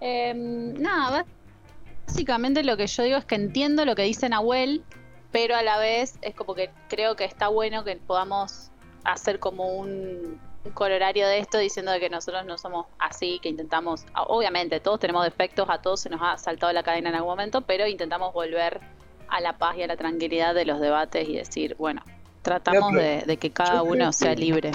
Em, nada, básicamente lo que yo digo es que entiendo lo que dice Nahuel, pero a la vez es como que creo que está bueno que podamos hacer como un, colorario de esto diciendo de que nosotros no somos así, que intentamos, obviamente todos tenemos defectos, a todos se nos ha saltado la cadena en algún momento, pero intentamos volver a la paz y a la tranquilidad de los debates y decir, bueno, tratamos de, que cada uno sea libre.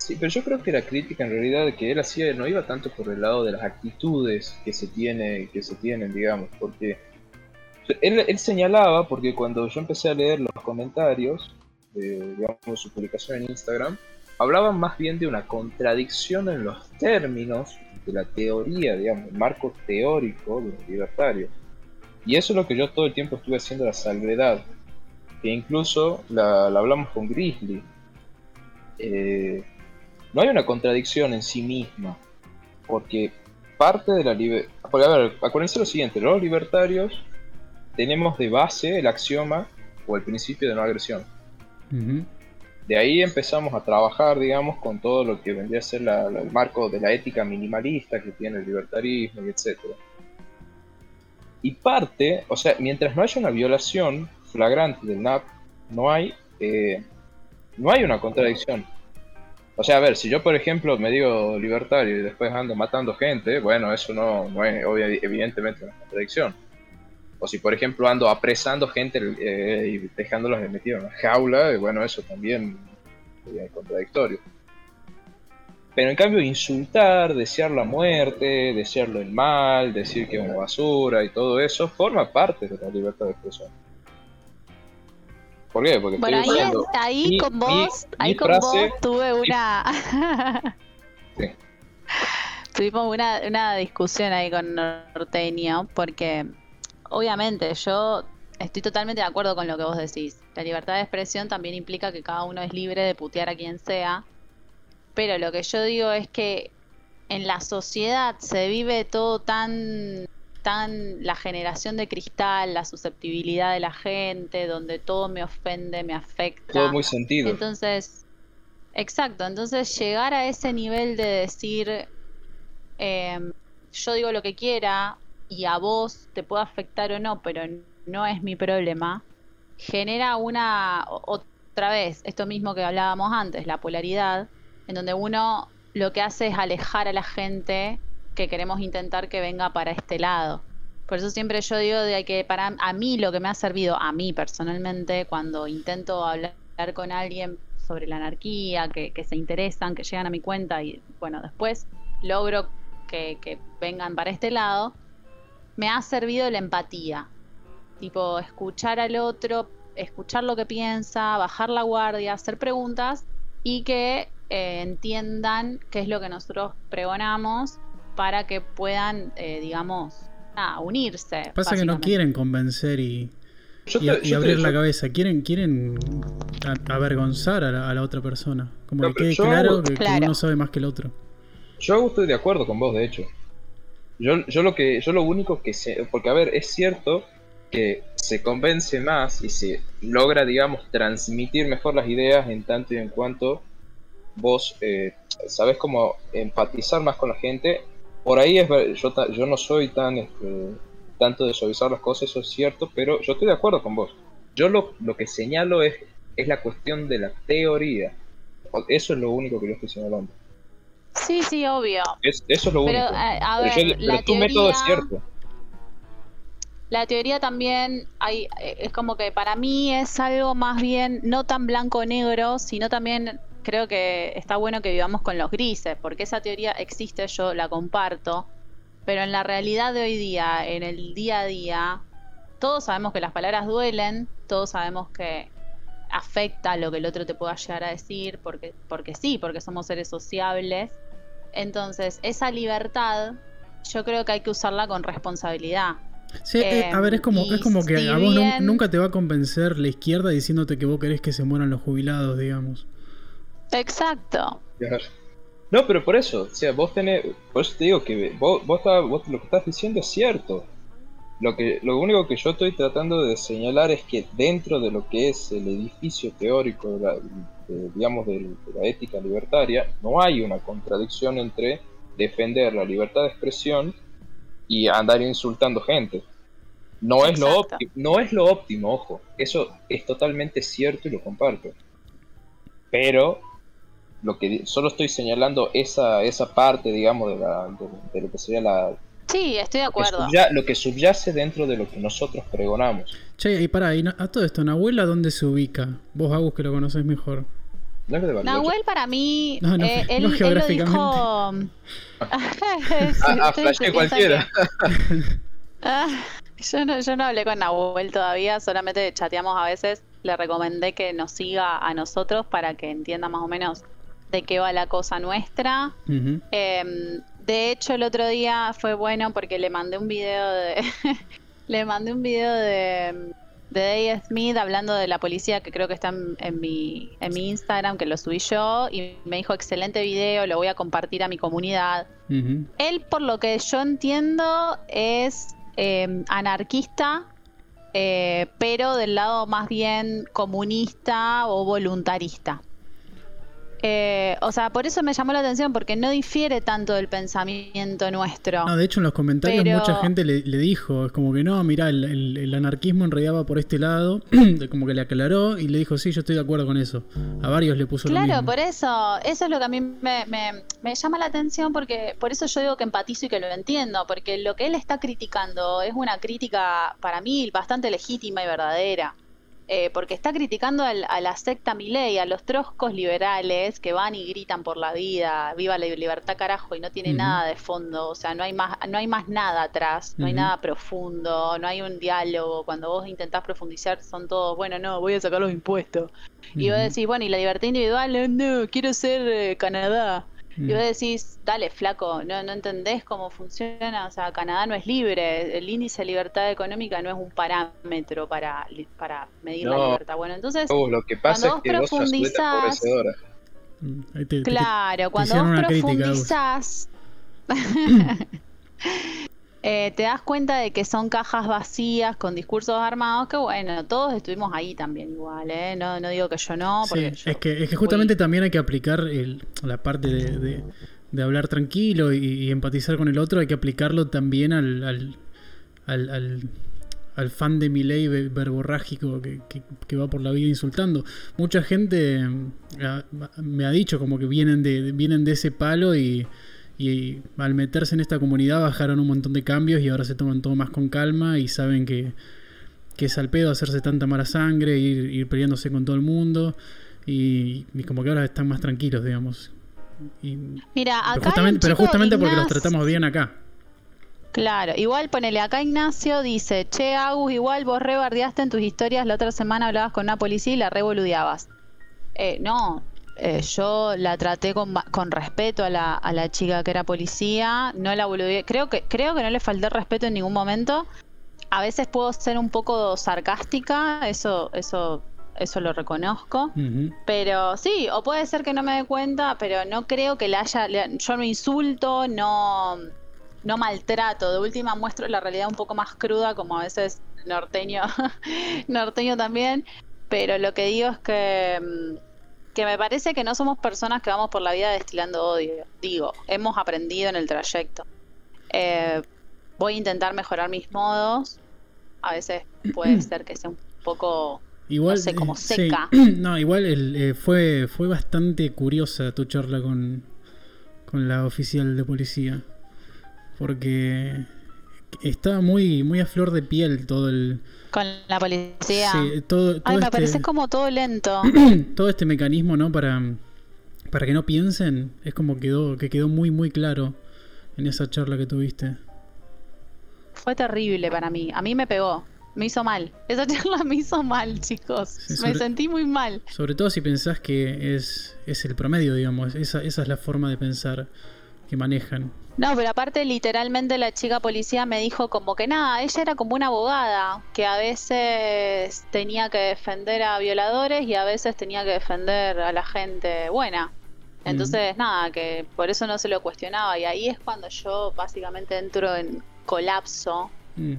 Sí, pero yo creo que la crítica en realidad que él hacía no iba tanto por el lado de las actitudes que se tiene, que se tienen, digamos, porque él, él señalaba, porque cuando yo empecé a leer los comentarios de digamos, su publicación en Instagram, hablaban más bien de una contradicción en los términos de la teoría, digamos, el marco teórico de los libertarios. Y eso es lo que yo todo el tiempo estuve haciendo la salvedad, que incluso la, hablamos con Grizzly. Eh, no hay una contradicción en sí misma, porque parte de la libertad... A ver, acuérdense lo siguiente, los libertarios tenemos de base el axioma o el principio de no agresión. De ahí empezamos a trabajar, digamos, con todo lo que vendría a ser el marco de la ética minimalista que tiene el libertarismo y etcétera. Y parte, o sea, mientras no haya una violación flagrante del NAP, no hay, eh, no hay una contradicción. O sea, a ver, si yo por ejemplo me digo libertario y después ando matando gente, bueno, eso no, es evidentemente una contradicción. O si por ejemplo ando apresando gente eh, y dejándolos metidos en una jaula, bueno, eso también es contradictorio. Pero en cambio insultar, desear la muerte, desearlo el mal, decir que es una basura y todo eso, forma parte de la libertad de expresión. ¿Por qué? Porque bueno, ahí, ahí con vos, ahí con vos tuve una... Tuvimos una, una discusión ahí con Norteño, porque obviamente yo estoy totalmente de acuerdo con lo que vos decís. La libertad de expresión también implica que cada uno es libre de putear a quien sea. Pero lo que yo digo es que en la sociedad se vive todo tan tan la generación de cristal, la susceptibilidad de la gente, donde todo me ofende, me afecta. Todo muy sentido. Entonces, exacto, entonces llegar a ese nivel de decir, em, yo digo lo que quiera y a vos te puede afectar o no, pero no es mi problema, genera una, otra vez, esto mismo que hablábamos antes, la polaridad, en donde uno lo que hace es alejar a la gente que queremos intentar que venga para este lado. Por eso siempre yo digo de que para a mí lo que me ha servido, a mí personalmente, cuando intento hablar con alguien sobre la anarquía, que, se interesan, que llegan a mi cuenta y bueno, después logro que, que vengan para este lado, me ha servido la empatía. Tipo, escuchar al otro, escuchar lo que piensa, bajar la guardia, hacer preguntas y que eh, entiendan qué es lo que nosotros pregonamos para que puedan, eh, digamos, unirse. Pasa que no quieren convencer y, y, abrir la cabeza, quieren, quieren avergonzar a la, otra persona. Como que quede claro que, uno sabe más que el otro. Yo estoy de acuerdo con vos, de hecho. Yo, yo lo que, yo lo único que sé, porque a ver, es cierto que se convence más y se logra, digamos, transmitir mejor las ideas en tanto y en cuanto vos eh, sabés cómo empatizar más con la gente. Por ahí es yo, yo no soy tan este, tanto de suavizar las cosas, eso es cierto, pero yo estoy de acuerdo con vos. Yo lo, lo que señalo es, es la cuestión de la teoría. Eso es lo único que yo estoy señalando. Sí, sí, obvio. eso es lo único. Pero, tu método es cierto. La teoría también hay, eh, es como que para mí es algo más bien no tan blanco-negro, sino también creo que está bueno que vivamos con los grises, porque esa teoría existe, yo la comparto, pero en la realidad de hoy día, en el día a día, todos sabemos que las palabras duelen, todos sabemos que afecta lo que el otro te pueda llegar a decir, porque, porque sí, porque somos seres sociables. Entonces, esa libertad yo creo que hay que usarla con responsabilidad. Sí, eh, a ver, es como, es como que a vos nunca te va a convencer la izquierda diciéndote que vos querés que se mueran los jubilados, digamos. Exacto. No, pero por eso, o sea, vos tenés, por eso te digo que vos, vos, lo que estás diciendo es cierto. Lo, que, lo único que yo estoy tratando de señalar es que dentro de lo que es el edificio teórico, de la, digamos, de la ética libertaria, no hay una contradicción entre defender la libertad de expresión y andar insultando gente. No es, lo no es lo óptimo, ojo. Eso es totalmente cierto y lo comparto. Pero lo que solo estoy señalando esa, esa parte, digamos, de, la, de, lo que sería la... Sí, estoy de acuerdo. lo que subyace dentro de lo que nosotros pregonamos. Che, y para, y a todo esto, ¿Nahuel a dónde se ubica? Vos, Agus, que lo conoces mejor. Nahuel para mí, no, eh, él, lo dijo... a, a cualquiera. Ah, yo, no, yo no hablé con Nahuel todavía, solamente chateamos a veces. Le recomendé que nos siga a nosotros para que entienda más o menos de qué va la cosa nuestra. Em, de hecho, el otro día fue bueno porque le mandé un video de. le mandé un video de, de Dave Smith hablando de la policía que creo que está en, mi, en mi Instagram, que lo subí yo, y me dijo, excelente video, lo voy a compartir a mi comunidad. Él, por lo que yo entiendo, es em, anarquista, eh, pero del lado más bien comunista o voluntarista. Eh, o sea, por eso me llamó la atención, porque no difiere tanto del pensamiento nuestro. No, de hecho en los comentarios mucha gente le, dijo, es como que no, mira, el, anarquismo en realidad va por este lado, como que le aclaró y le dijo, sí, yo estoy de acuerdo con eso. A varios le puso claro, lo mismo. por eso, eso es lo que a mí me, me, llama la atención, porque por eso yo digo que empatizo y que lo entiendo, porque lo que él está criticando es una crítica para mí bastante legítima y verdadera. Eh, porque está criticando a la secta Milei, a los troscos liberales que van y gritan por la vida, viva la libertad carajo, y no tiene nada de fondo, o sea, no hay más, no hay más nada atrás, no hay nada profundo, no hay un diálogo, cuando vos intentás profundizar son todos, bueno, no, voy a sacar los impuestos. Y vos decís, bueno, y la libertad individual, no, quiero ser eh, Canadá. Y vos decís, dale, flaco, no, no entendés cómo funciona. O sea, Canadá no es libre. El índice de libertad económica no es un parámetro para, para medir la libertad. Bueno, entonces, lo que pasa cuando vos profundizás. Mm, claro, cuando vos profundizás. Eh, te das cuenta de que son cajas vacías con discursos armados, que bueno, todos estuvimos ahí también igual, ¿eh? No, no digo que yo no. Sí, es, que, es que justamente también hay que aplicar la parte de, de, hablar tranquilo y, empatizar con el otro, hay que aplicarlo también al, al, al, al, fan de mi ley verborrágico que, que, va por la vida insultando. Mucha gente ah, me ha dicho como que vienen de, vienen de ese palo y y al meterse en esta comunidad bajaron un montón de cambios y ahora se toman todo más con calma y saben que, es al pedo hacerse tanta mala sangre, ir, ir peleándose con todo el mundo y, como que ahora están más tranquilos, digamos. Mira, acá pero justamente, pero justamente porque los tratamos bien acá. Claro, igual ponele acá Ignacio dice, che Agus, igual vos rebardeaste en tus historias, la otra semana hablabas con una policía y la revoludeabas. Eh, no, eh, yo la traté con, con respeto a la, a la, chica que era policía, no la creo que creo que no le falté respeto en ningún momento. A veces puedo ser un poco sarcástica, eso eso eso lo reconozco, pero sí, o puede ser que no me dé cuenta, pero no creo que la haya yo no insulto, no no maltrato, de última muestro la realidad un poco más cruda como a veces norteño norteño también, pero lo que digo es que mm, que me parece que no somos personas que vamos por la vida destilando odio. Digo, hemos aprendido en el trayecto. Eh, voy a intentar mejorar mis modos. A veces puede ser que sea un poco igual, no sé, como seca. No, igual eh, fue, fue bastante curiosa tu charla con, con la oficial de policía. Porque estaba muy, muy a flor de piel todo el. Con la policía. Sí, todo, Ay, me este parece como todo lento. todo este mecanismo, ¿no? Para, para que no piensen, es como quedó, que quedó muy, muy claro en esa charla que tuviste. Fue terrible para mí. A mí me pegó. Me hizo mal. Esa charla me hizo mal, chicos. me sentí muy mal. Sobre todo si pensás que es, es el promedio, digamos. Esa, esa es la forma de pensar que manejan. No, pero aparte literalmente la chica policía me dijo como que nada, ella era como una abogada, que a veces tenía que defender a violadores y a veces tenía que defender a la gente buena. Entonces, nada, que por eso no se lo cuestionaba. Y ahí es cuando yo básicamente entro en colapso. Mm.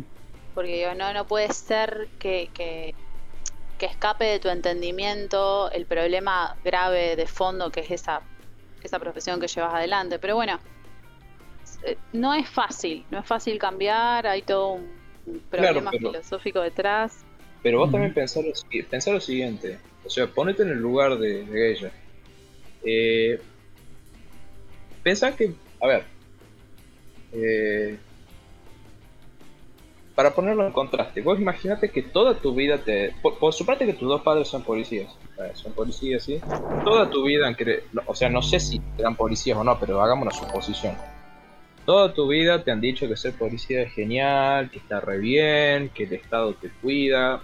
Porque yo no, no puede ser que, que, que escape de tu entendimiento el problema grave de fondo que es esa esa profesión que llevas adelante. Pero bueno, no es fácil, no es fácil cambiar, hay todo un problema filosófico detrás. Pero vos también pensás lo, lo siguiente, o sea, ponete en el lugar de, ella. Eh, pensá que, a ver, eh, para ponerlo en contraste, vos imagínate que toda tu vida te... Por, por supuesto que tus dos padres son policías, son policías, ¿sí? Toda tu vida, o sea, no sé si eran policías o no, pero hagamos una suposición. Toda tu vida te han dicho que ser policía es genial, que está re bien, que el Estado te cuida,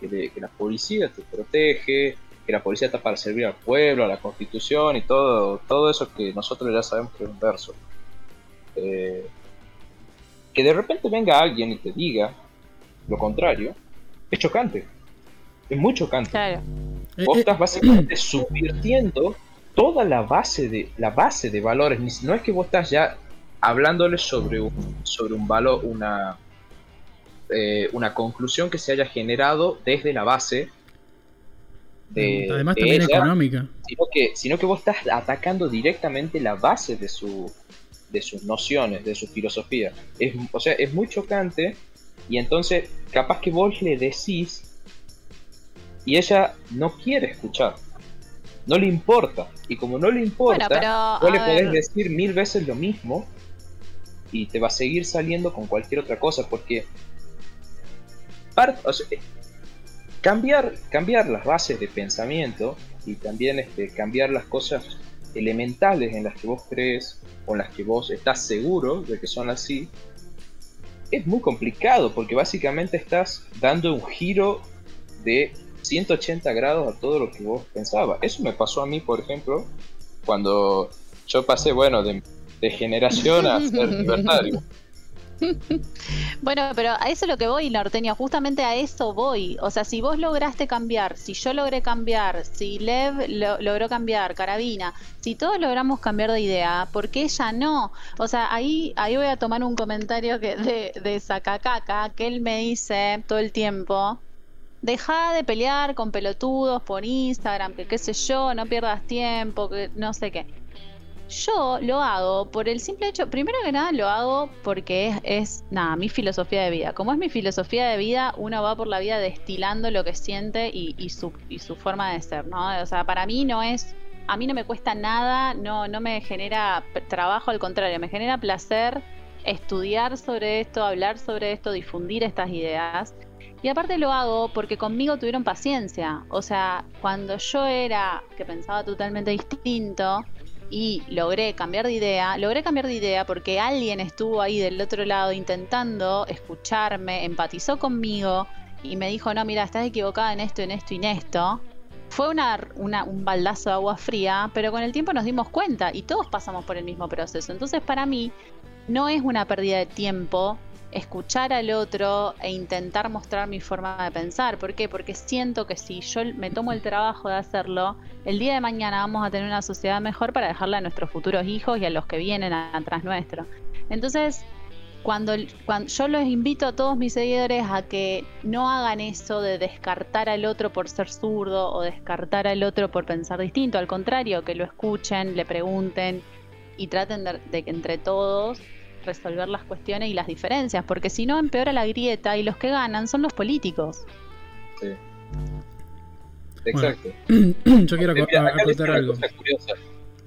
que, la policía te protege, que la policía está para servir al pueblo, a la constitución y todo, todo eso que nosotros ya sabemos que es un verso. Eh, que de repente venga alguien y te diga lo contrario, es chocante. Es muy chocante. Vos estás básicamente subvirtiendo toda la base de la base de valores. No es que vos estás ya hablándole sobre un, sobre un valor, una, eh, una conclusión que se haya generado desde la base de, Además también económica. Sino que, sino que vos estás atacando directamente la base de su, de sus nociones, de su filosofía. Es, o sea, es muy chocante y entonces capaz que vos le decís y ella no quiere escuchar. No le importa. Y como no le importa, vos le podés decir mil veces lo mismo y te va a seguir saliendo con cualquier otra cosa porque cambiar, cambiar las bases de pensamiento y también este, cambiar las cosas elementales en las que vos crees o en las que vos estás seguro de que son así, es muy complicado porque básicamente estás dando un giro de 180 grados a todo lo que vos pensabas. Eso me pasó a mí, por ejemplo, cuando yo pasé, bueno, de, de generación a ser libertario. Bueno, pero a eso es lo que voy, Norteño, justamente a eso voy. O sea, si vos lograste cambiar, si yo logré cambiar, si Lev logró cambiar, Carabina, si todos logramos cambiar de idea, ¿por qué ella no? O sea, ahí, ahí voy a tomar un comentario que de, de Sacacaca, que él me dice todo el tiempo. Deja de pelear con pelotudos por Instagram, que qué sé yo, no pierdas tiempo, que no sé qué. Yo lo hago por el simple hecho, primero que nada lo hago porque es, nada, mi filosofía de vida. Como es mi filosofía de vida, uno va por la vida destilando lo que siente y, su, y su forma de ser, ¿no? O sea, para mí no es, a mí no me cuesta nada, no, no me genera trabajo, al contrario, me genera placer estudiar sobre esto, hablar sobre esto, difundir estas ideas. Y aparte lo hago porque conmigo tuvieron paciencia. O sea, cuando yo era, que pensaba totalmente distinto, y logré cambiar de idea, logré cambiar de idea porque alguien estuvo ahí del otro lado intentando escucharme, empatizó conmigo y me dijo, no, mira, estás equivocada en esto, en esto y en esto. Fue una, un baldazo de agua fría, pero con el tiempo nos dimos cuenta y todos pasamos por el mismo proceso. Entonces para mí no es una pérdida de tiempo escuchar al otro e intentar mostrar mi forma de pensar. ¿Por qué? Porque siento que si yo me tomo el trabajo de hacerlo, el día de mañana vamos a tener una sociedad mejor para dejarla a nuestros futuros hijos y a los que vienen atrás nuestro. Entonces, cuando, cuando yo los invito a todos mis seguidores a que no hagan eso de descartar al otro por ser zurdo o descartar al otro por pensar distinto, al contrario, que lo escuchen, le pregunten y traten de que entre todos resolver las cuestiones y las diferencias, porque si no empeora la grieta y los que ganan son los políticos. Sí. Exacto. yo quiero acotar algo.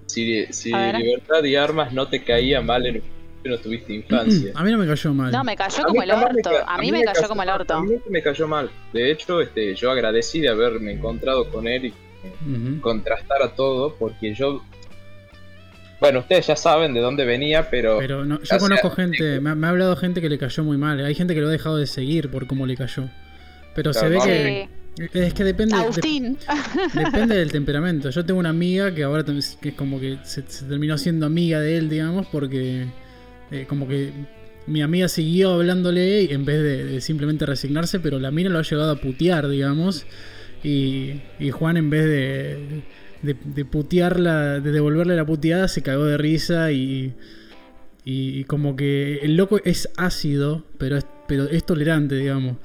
Si, si libertad y armas no te caía mal en no tuviste infancia. A mí no me cayó mal. No, me cayó como el orto. a mí me, cayó, como el orto. A mí me cayó mal. De hecho, este, yo agradecí de haberme encontrado con él y contrastar a todo, porque yo bueno, ustedes ya saben de dónde venía, pero. Pero no, yo conozco gente, me ha, hablado gente que le cayó muy mal. Hay gente que lo ha dejado de seguir por cómo le cayó. Pero se ve que. Es que depende. depende del temperamento. Yo tengo una amiga que ahora que es como que se, terminó siendo amiga de él, digamos, porque. Eh, como que mi amiga siguió hablándole en vez de, simplemente resignarse, pero la mina lo ha llegado a putear, digamos. Y, y Juan, en vez de de, putearla, de devolverle la puteada, se cagó de risa y, y, como que el loco es ácido, pero es, pero es tolerante, digamos.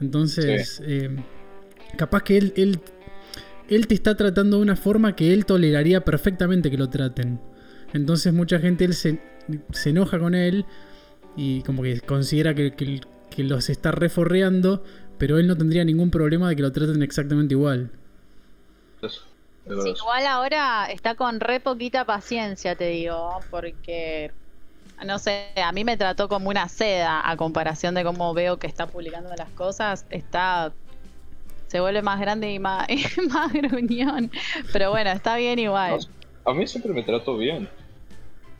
Entonces, eh, capaz que él, él, él te está tratando de una forma que él toleraría perfectamente que lo traten. Entonces mucha gente él se, se enoja con él y como que considera que, que- que los está reforreando, pero él no tendría ningún problema de que lo traten exactamente igual. Eso, Sí, igual ahora está con re poquita paciencia, te digo, porque no sé, a mí me trató como una seda a comparación de cómo veo que está publicando las cosas, está se vuelve más grande y más, y más gruñón, pero bueno, está bien igual. A mí siempre me trató bien.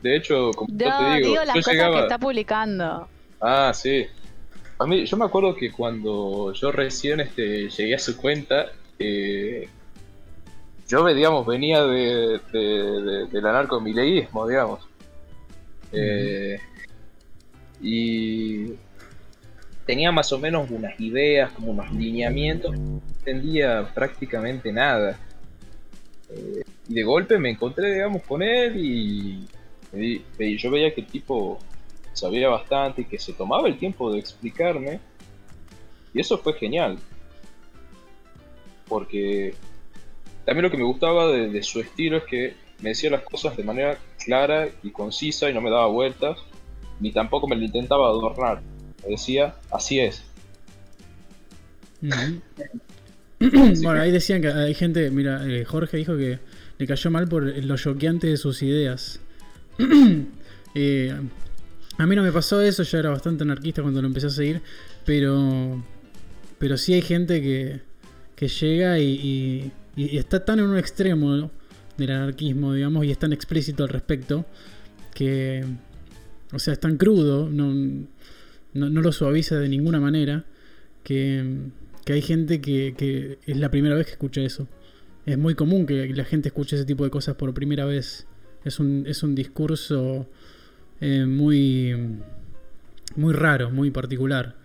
De hecho, como yo No, te digo, digo las yo cosas llegaba... que está publicando. Ah, sí. A mí, yo me acuerdo que cuando yo recién este, llegué a su cuenta, eh, yo, digamos, venía de, de, de- del anarcomileísmo, digamos. Eh, y tenía más o menos unas ideas, como unos lineamientos, no entendía prácticamente nada. Eh, y de golpe me encontré, digamos, con él y, y yo veía que el tipo sabía bastante y que se tomaba el tiempo de explicarme. Y eso fue genial. Porque también lo que me gustaba de, de su estilo es que me decía las cosas de manera clara y concisa y no me daba vueltas, ni tampoco me lo intentaba adornar. Me decía, así es. Bueno, ahí decían que hay gente, mira, eh, Jorge dijo que le cayó mal por lo choqueante de sus ideas. Eh, a mí no me pasó eso, yo era bastante anarquista cuando lo empecé a seguir, pero pero sí hay gente que, que llega y, y- y está tan en un extremo del anarquismo, digamos, y es tan explícito al respecto, que, o sea, es tan crudo, no, no, no lo suaviza de ninguna manera, que, que hay gente que, que es la primera vez que escucha eso. Es muy común que la gente escuche ese tipo de cosas por primera vez. Es un, es un discurso eh, muy, muy raro, muy particular.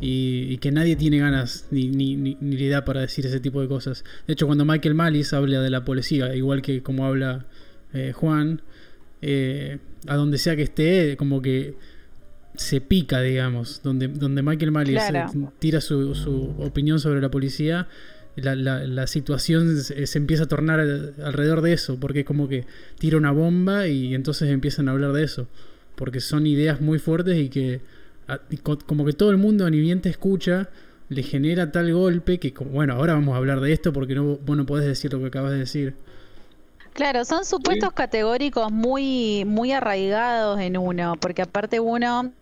Y, y que nadie tiene ganas ni, ni, ni, ni le da para decir ese tipo de cosas. De hecho, cuando Michael Malice habla de la policía, igual que como habla eh, Juan, eh, a donde sea que esté, como que se pica, digamos. Donde, donde Michael Malice Claro. eh, tira su, su opinión sobre la policía, la, la- la situación se, se empieza a tornar al- alrededor de eso, porque como que tira una bomba y entonces empiezan a hablar de eso, porque son ideas muy fuertes y que como que todo el mundo ni bien te escucha, le genera tal golpe que, bueno, ahora vamos a hablar de esto porque no, vos no podés decir lo que acabas de decir. Claro, son supuestos categóricos muy, muy arraigados en uno, porque aparte uno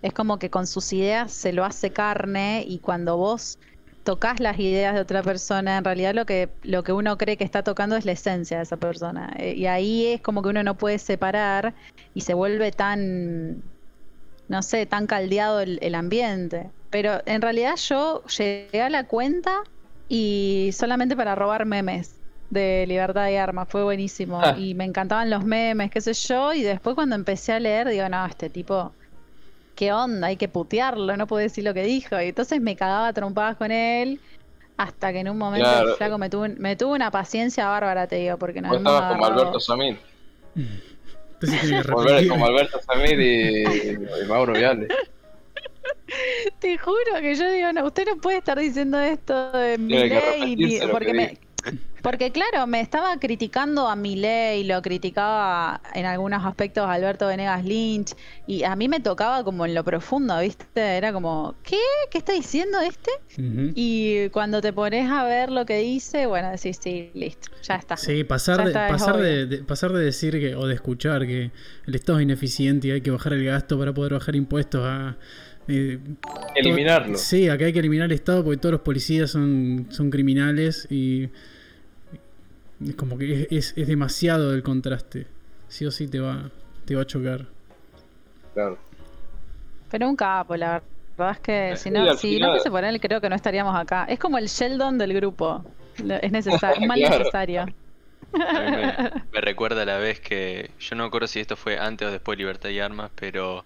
es como que con sus ideas se lo hace carne y cuando vos tocas las ideas de otra persona, en realidad lo que, lo que uno cree que está tocando es la esencia de esa persona. Eh, Y ahí es como que uno no puede separar y se vuelve tan, no sé, tan caldeado el, el ambiente. Pero en realidad yo llegué a la cuenta y solamente para robar memes de Libertad y Armas, fue buenísimo. Ah. Y me encantaban los memes, qué sé yo, y después cuando empecé a leer, digo, no, este tipo, ¿qué onda? Hay que putearlo, no puedo decir lo que dijo. Y entonces me cagaba trompadas con él, hasta que en un momento el flaco me tuvo, me tuvo una paciencia bárbara, te digo, porque no Vos estabas como Alberto Samir. Entonces tiene que Como, repetir. como Alberto Samir y, y Mauro Viale. Te juro que yo digo, no, usted no puede estar diciendo esto de mi ley, porque que me. Porque claro, me estaba criticando a mi ley, lo criticaba en algunos aspectos a Alberto Venegas Lynch, y a mí me tocaba como en lo profundo, ¿viste? Era como, ¿qué? ¿Qué está diciendo este? Y cuando te pones a ver lo que dice, bueno, decís, sí, listo, ya está. Sí, pasar, de, pasar, de, de- pasar de decir que, o de escuchar que el Estado es ineficiente y hay que bajar el gasto para poder bajar impuestos a... eh, Eliminarlo. todo- sí, acá hay que eliminar el Estado porque todos los policías son, son criminales y es como que es, es- es demasiado el contraste. Sí o sí te va, te va a chocar. Claro. Pero un capo, la verdad es que si no, si final- no fuese por él, creo que no estaríamos acá. Es como el Sheldon del grupo. Es necesario, es mal Claro. necesario. A me, me recuerda la vez que, yo no me acuerdo si esto fue antes o después de Libertad y Armas, pero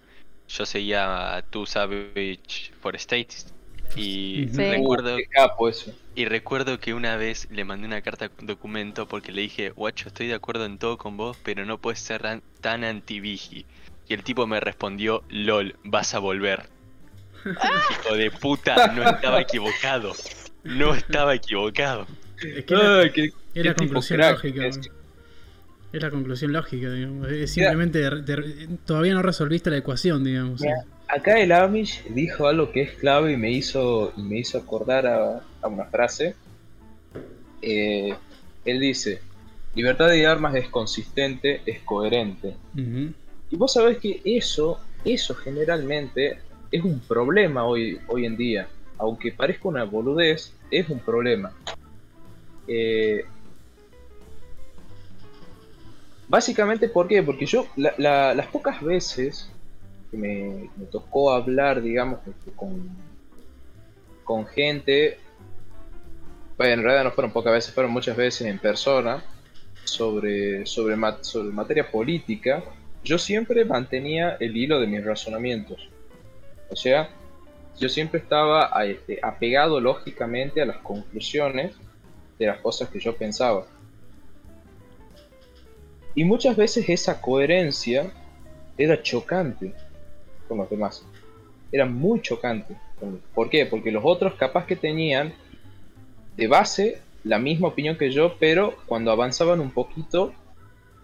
yo seguía a Two Savage for States y Sí. recuerdo capo eso. y recuerdo que una vez le mandé una carta documento porque le dije, guacho, estoy de acuerdo en todo con vos, pero no puedes ser tan, anti-Vigi". Y el tipo me respondió, lol, vas a volver. Hijo de puta, no estaba equivocado. No estaba equivocado. Es que era, Ay, qué, era qué tipo conclusión crack lógica. Es la conclusión lógica, digamos. Es simplemente de- de- todavía no resolviste la ecuación, digamos. Acá el Amish dijo algo que es clave y me hizo, y me hizo acordar a, a una frase. Eh, él dice, libertad de armas es consistente, es coherente. Y vos sabés que eso, eso generalmente es un problema hoy, hoy en día. Aunque parezca una boludez, es un problema. Eh, básicamente, ¿por qué? Porque yo, la- la- las pocas veces me, me tocó hablar, digamos, este, con, con gente, bueno, en realidad no fueron pocas veces, fueron muchas veces en persona, sobre, sobre, sobre materia política, yo siempre mantenía el hilo de mis razonamientos. O sea, yo siempre estaba este, apegado lógicamente a las conclusiones de las cosas que yo pensaba. Y muchas veces esa coherencia era chocante con los demás. Era muy chocante. ¿Por qué? Porque los otros capaz que tenían de base la misma opinión que yo, pero cuando avanzaban un poquito,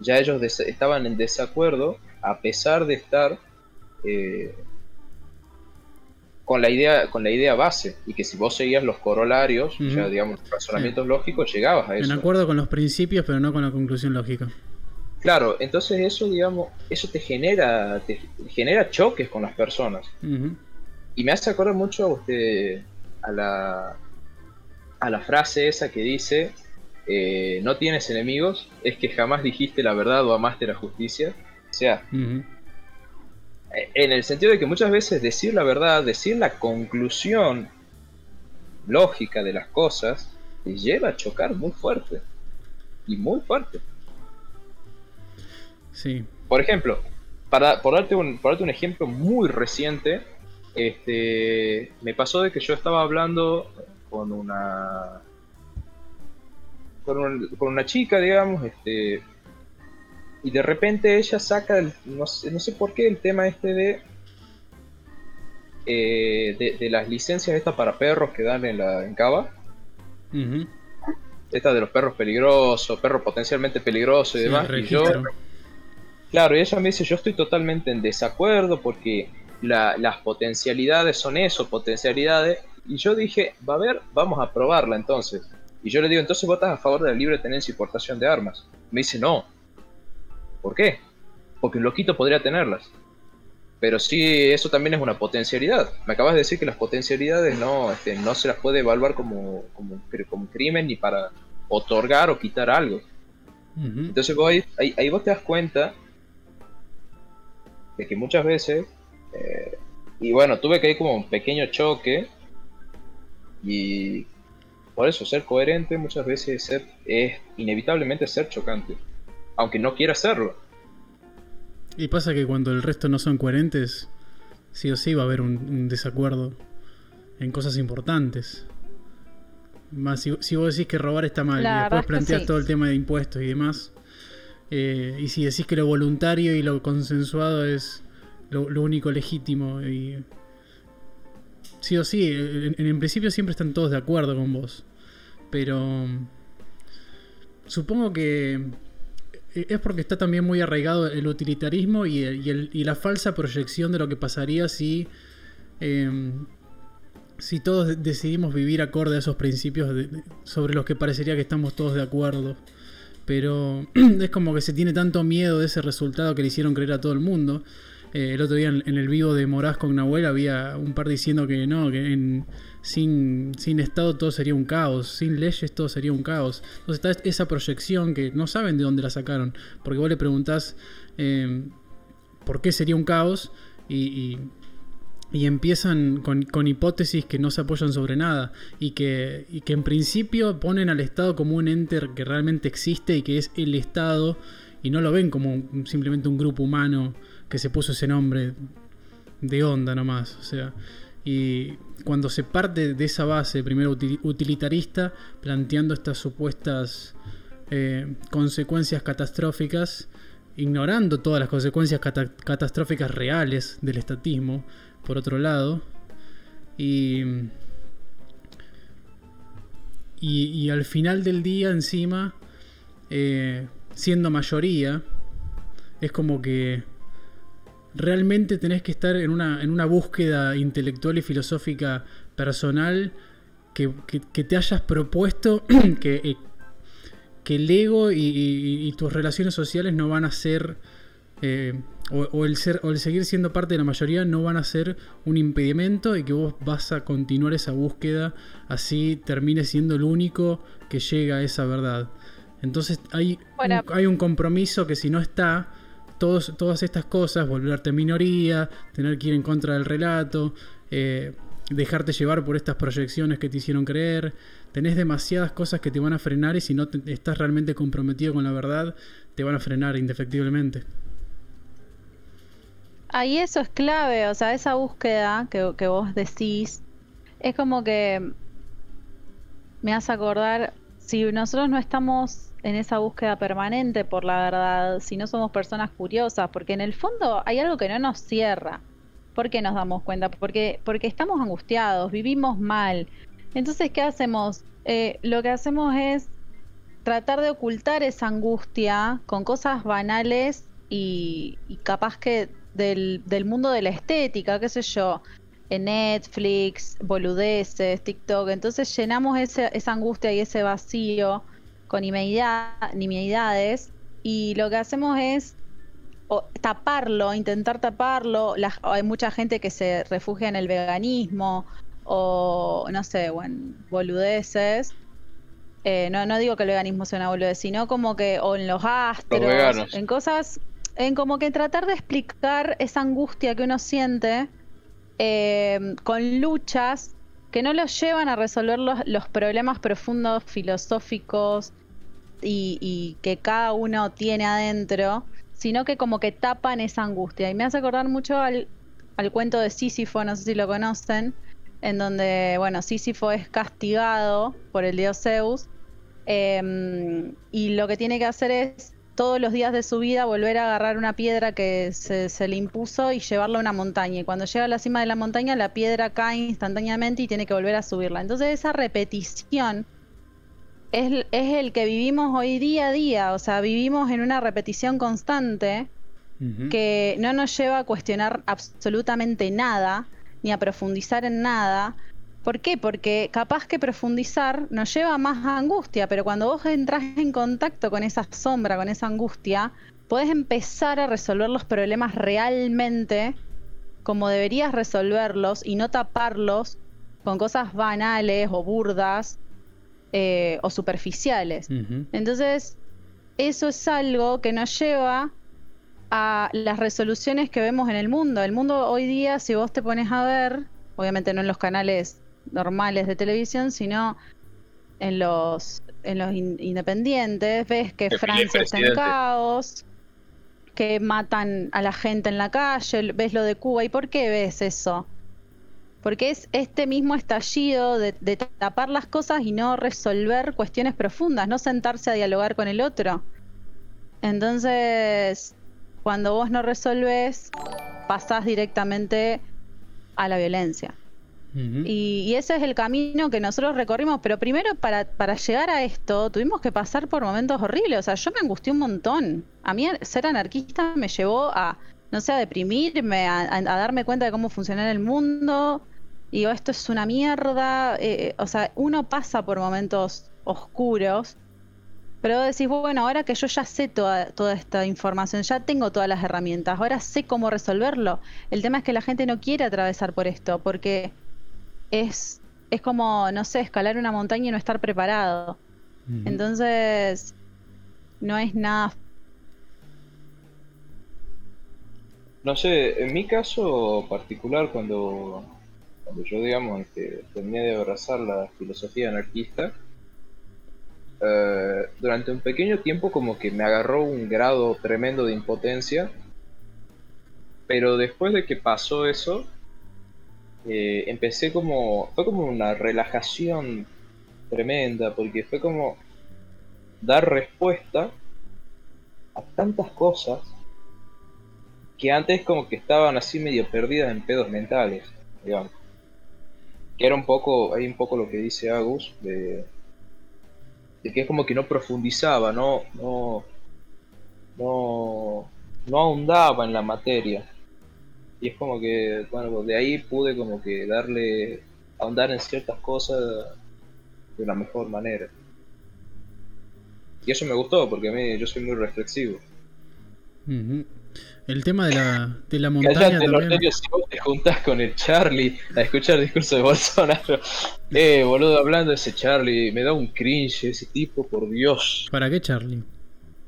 ya ellos estaban en desacuerdo, a pesar de estar eh, con la idea con la idea base y que si vos seguías los corolarios, ya digamos los razonamientos lógicos, llegabas a En eso. acuerdo con los principios, pero no con la conclusión lógica. Claro, entonces eso digamos, eso te genera te genera choques con las personas. Y me hace acordar mucho a usted a la a la frase esa que dice eh, no tienes enemigos, es que jamás dijiste la verdad o amaste la justicia. O sea, Ujú. en el sentido de que muchas veces decir la verdad, decir la conclusión lógica de las cosas, te lleva a chocar muy fuerte. Y muy fuerte. Sí. Por ejemplo, para, por, darte un, por darte un ejemplo muy reciente, este, me pasó de que yo estaba hablando con una con, un- con una chica, digamos, este, y de repente ella saca, el- no, sé, no sé por qué, el tema este de, eh, de, de las licencias estas para perros que dan en la en Cava, Ujú. estas de los perros peligrosos, perros potencialmente peligrosos y Sí, demás, y yo. Claro, y ella me dice, yo estoy totalmente en desacuerdo porque la- las potencialidades son eso, potencialidades. Y yo dije, va a ver, vamos a probarla entonces. Y yo le digo, entonces vos estás a favor de la libre tenencia y portación de armas. Me dice, no. ¿Por qué? Porque un loquito podría tenerlas. Pero sí, eso también es una potencialidad. Me acabas de decir que las potencialidades no, este, no se las puede evaluar como, como, como crimen ni para otorgar o quitar algo. Entonces vos ahí, ahí, ahí vos te das cuenta de que muchas veces, eh, y bueno, tuve que ir como un pequeño choque, y por eso ser coherente muchas veces es, ser, es inevitablemente ser chocante, aunque no quiera serlo. Y pasa que cuando el resto no son coherentes, sí o sí va a haber un, un desacuerdo en cosas importantes. Más si, si vos decís que robar está mal La y después es que planteas sí. todo el tema de impuestos y demás, eh, y si decís que lo voluntario y lo consensuado es lo, único legítimo, y sí o sí, en, en principio siempre están todos de acuerdo con vos, pero supongo que es porque está también muy arraigado el utilitarismo y, la falsa proyección de lo que pasaría si, eh, si todos de- decidimos vivir acorde a esos principios de- sobre los que parecería que estamos todos de acuerdo. Pero es como que se tiene tanto miedo de ese resultado que le hicieron creer a todo el mundo. Eh, el otro día en, el vivo de Moraz con Nahuel había un par diciendo que no, que sin, sin Estado todo sería un caos, sin leyes todo sería un caos. Entonces está esa proyección que no saben de dónde la sacaron, porque vos le preguntás eh, por qué sería un caos y- y empiezan con, con hipótesis que no se apoyan sobre nada y que, y que en principio ponen al Estado como un ente que realmente existe y que es el Estado y no lo ven como simplemente un grupo humano que se puso ese nombre de onda nomás. O sea, y cuando se parte de esa base, primero util- utilitarista, planteando estas supuestas eh, consecuencias catastróficas, ignorando todas las consecuencias cata- catastróficas reales del estatismo, por otro lado, y, y, al final del día encima eh, siendo mayoría, es como que realmente tenés que estar en una, en una búsqueda intelectual y filosófica personal que, te hayas propuesto que, eh, que el ego y, tus relaciones sociales no van a ser, eh, o, el ser, o el seguir siendo parte de la mayoría no van a ser un impedimento y que vos vas a continuar esa búsqueda, así termine siendo el único que llega a esa verdad. Entonces hay, un, hay un compromiso que si no está, todos, todas estas cosas, volverte minoría, tener que ir en contra del relato, eh, dejarte llevar por estas proyecciones que te hicieron creer, tenés demasiadas cosas que te van a frenar y si no estás realmente comprometido con la verdad, te van a frenar indefectiblemente. Ahí eso es clave, o sea, esa búsqueda que, que vos decís, es como que me hace acordar, si nosotros no estamos en esa búsqueda permanente por la verdad, si no somos personas curiosas, porque en el fondo hay algo que no nos cierra. ¿Por qué nos damos cuenta? Porque, porque estamos angustiados, vivimos mal. Entonces, ¿qué hacemos? Eh, lo que hacemos es tratar de ocultar esa angustia con cosas banales y, capaz que del, del, mundo de la estética, qué sé yo, en Netflix, boludeces, TikTok. Entonces llenamos ese, esa angustia y ese vacío con nimiedades y lo que hacemos es taparlo, intentar taparlo. hay mucha gente que se refugia en el veganismo o no sé, o en boludeces. Eh, no, no digo que el veganismo sea una boludez, sino como que, o en los astros, en cosas, en como que tratar de explicar esa angustia que uno siente eh, con luchas que no los llevan a resolver los, problemas profundos filosóficos y, que cada uno tiene adentro, sino que como que tapan esa angustia. Y me hace acordar mucho al, cuento de Sísifo, no sé si lo conocen, en donde, bueno, Sísifo es castigado por el dios Zeus em, y lo que tiene que hacer es todos los días de su vida volver a agarrar una piedra que se, le impuso y llevarla a una montaña. Y cuando llega a la cima de la montaña, la piedra cae instantáneamente y tiene que volver a subirla. Entonces esa repetición es, el que vivimos hoy día a día. O sea, vivimos en una repetición constante que no nos lleva a cuestionar absolutamente nada, ni a profundizar en nada, ¿Por qué? Porque capaz que profundizar nos lleva más a angustia, pero cuando vos entras en contacto con esa sombra, con esa angustia, podés empezar a resolver los problemas realmente como deberías resolverlos y no taparlos con cosas banales o burdas eh, o superficiales. Entonces, eso es algo que nos lleva a las resoluciones que vemos en el mundo. El mundo hoy día, si vos te pones a ver, obviamente no en los canales normales de televisión, sino en los, en los independientes. Ves que Francia está en caos, que matan a la gente en la calle, ves lo de Cuba. ¿Y por qué ves eso? Porque es este mismo estallido de, de tapar las cosas y no resolver cuestiones profundas, no sentarse a dialogar con el otro. Entonces, cuando vos no resolves, pasás directamente a la violencia y, ese es el camino que nosotros recorrimos, pero primero para, para llegar a esto tuvimos que pasar por momentos horribles, o sea, yo me angustié un montón. A mí ser anarquista me llevó a, no sé, a deprimirme, a, darme cuenta de cómo funciona el mundo. Digo, esto es una mierda. Eh, eh, o sea, uno pasa por momentos oscuros, pero decís, bueno, ahora que yo ya sé toda, toda esta información, ya tengo todas las herramientas, ahora sé cómo resolverlo. El tema es que la gente no quiere atravesar por esto, porque es, es como, no sé, escalar una montaña y no estar preparado. Entonces, no es nada. No sé, en mi caso particular, cuando, cuando yo, digamos, este, terminé de abrazar la filosofía anarquista, eh, durante un pequeño tiempo como que me agarró un grado tremendo de impotencia, pero después de que pasó eso, eh, empecé como, fue como una relajación tremenda, porque fue como dar respuesta a tantas cosas que antes como que estaban así medio perdidas en pedos mentales, digamos. Que era un poco, hay un poco lo que dice Agus, de, de que es como que no profundizaba, no, no, no, no ahondaba en la materia. Y es como que, bueno, de ahí pude como que darle, ahondar en ciertas cosas de una mejor manera. Y eso me gustó, porque a mí yo soy muy reflexivo. El tema de la, de la montaña Callate, también. Norteño, si vos te juntás con el Charlie a escuchar el discurso de Bolsonaro. Eh, boludo, hablando de ese Charlie, me da un cringe ese tipo, por Dios. ¿Para qué, Charlie?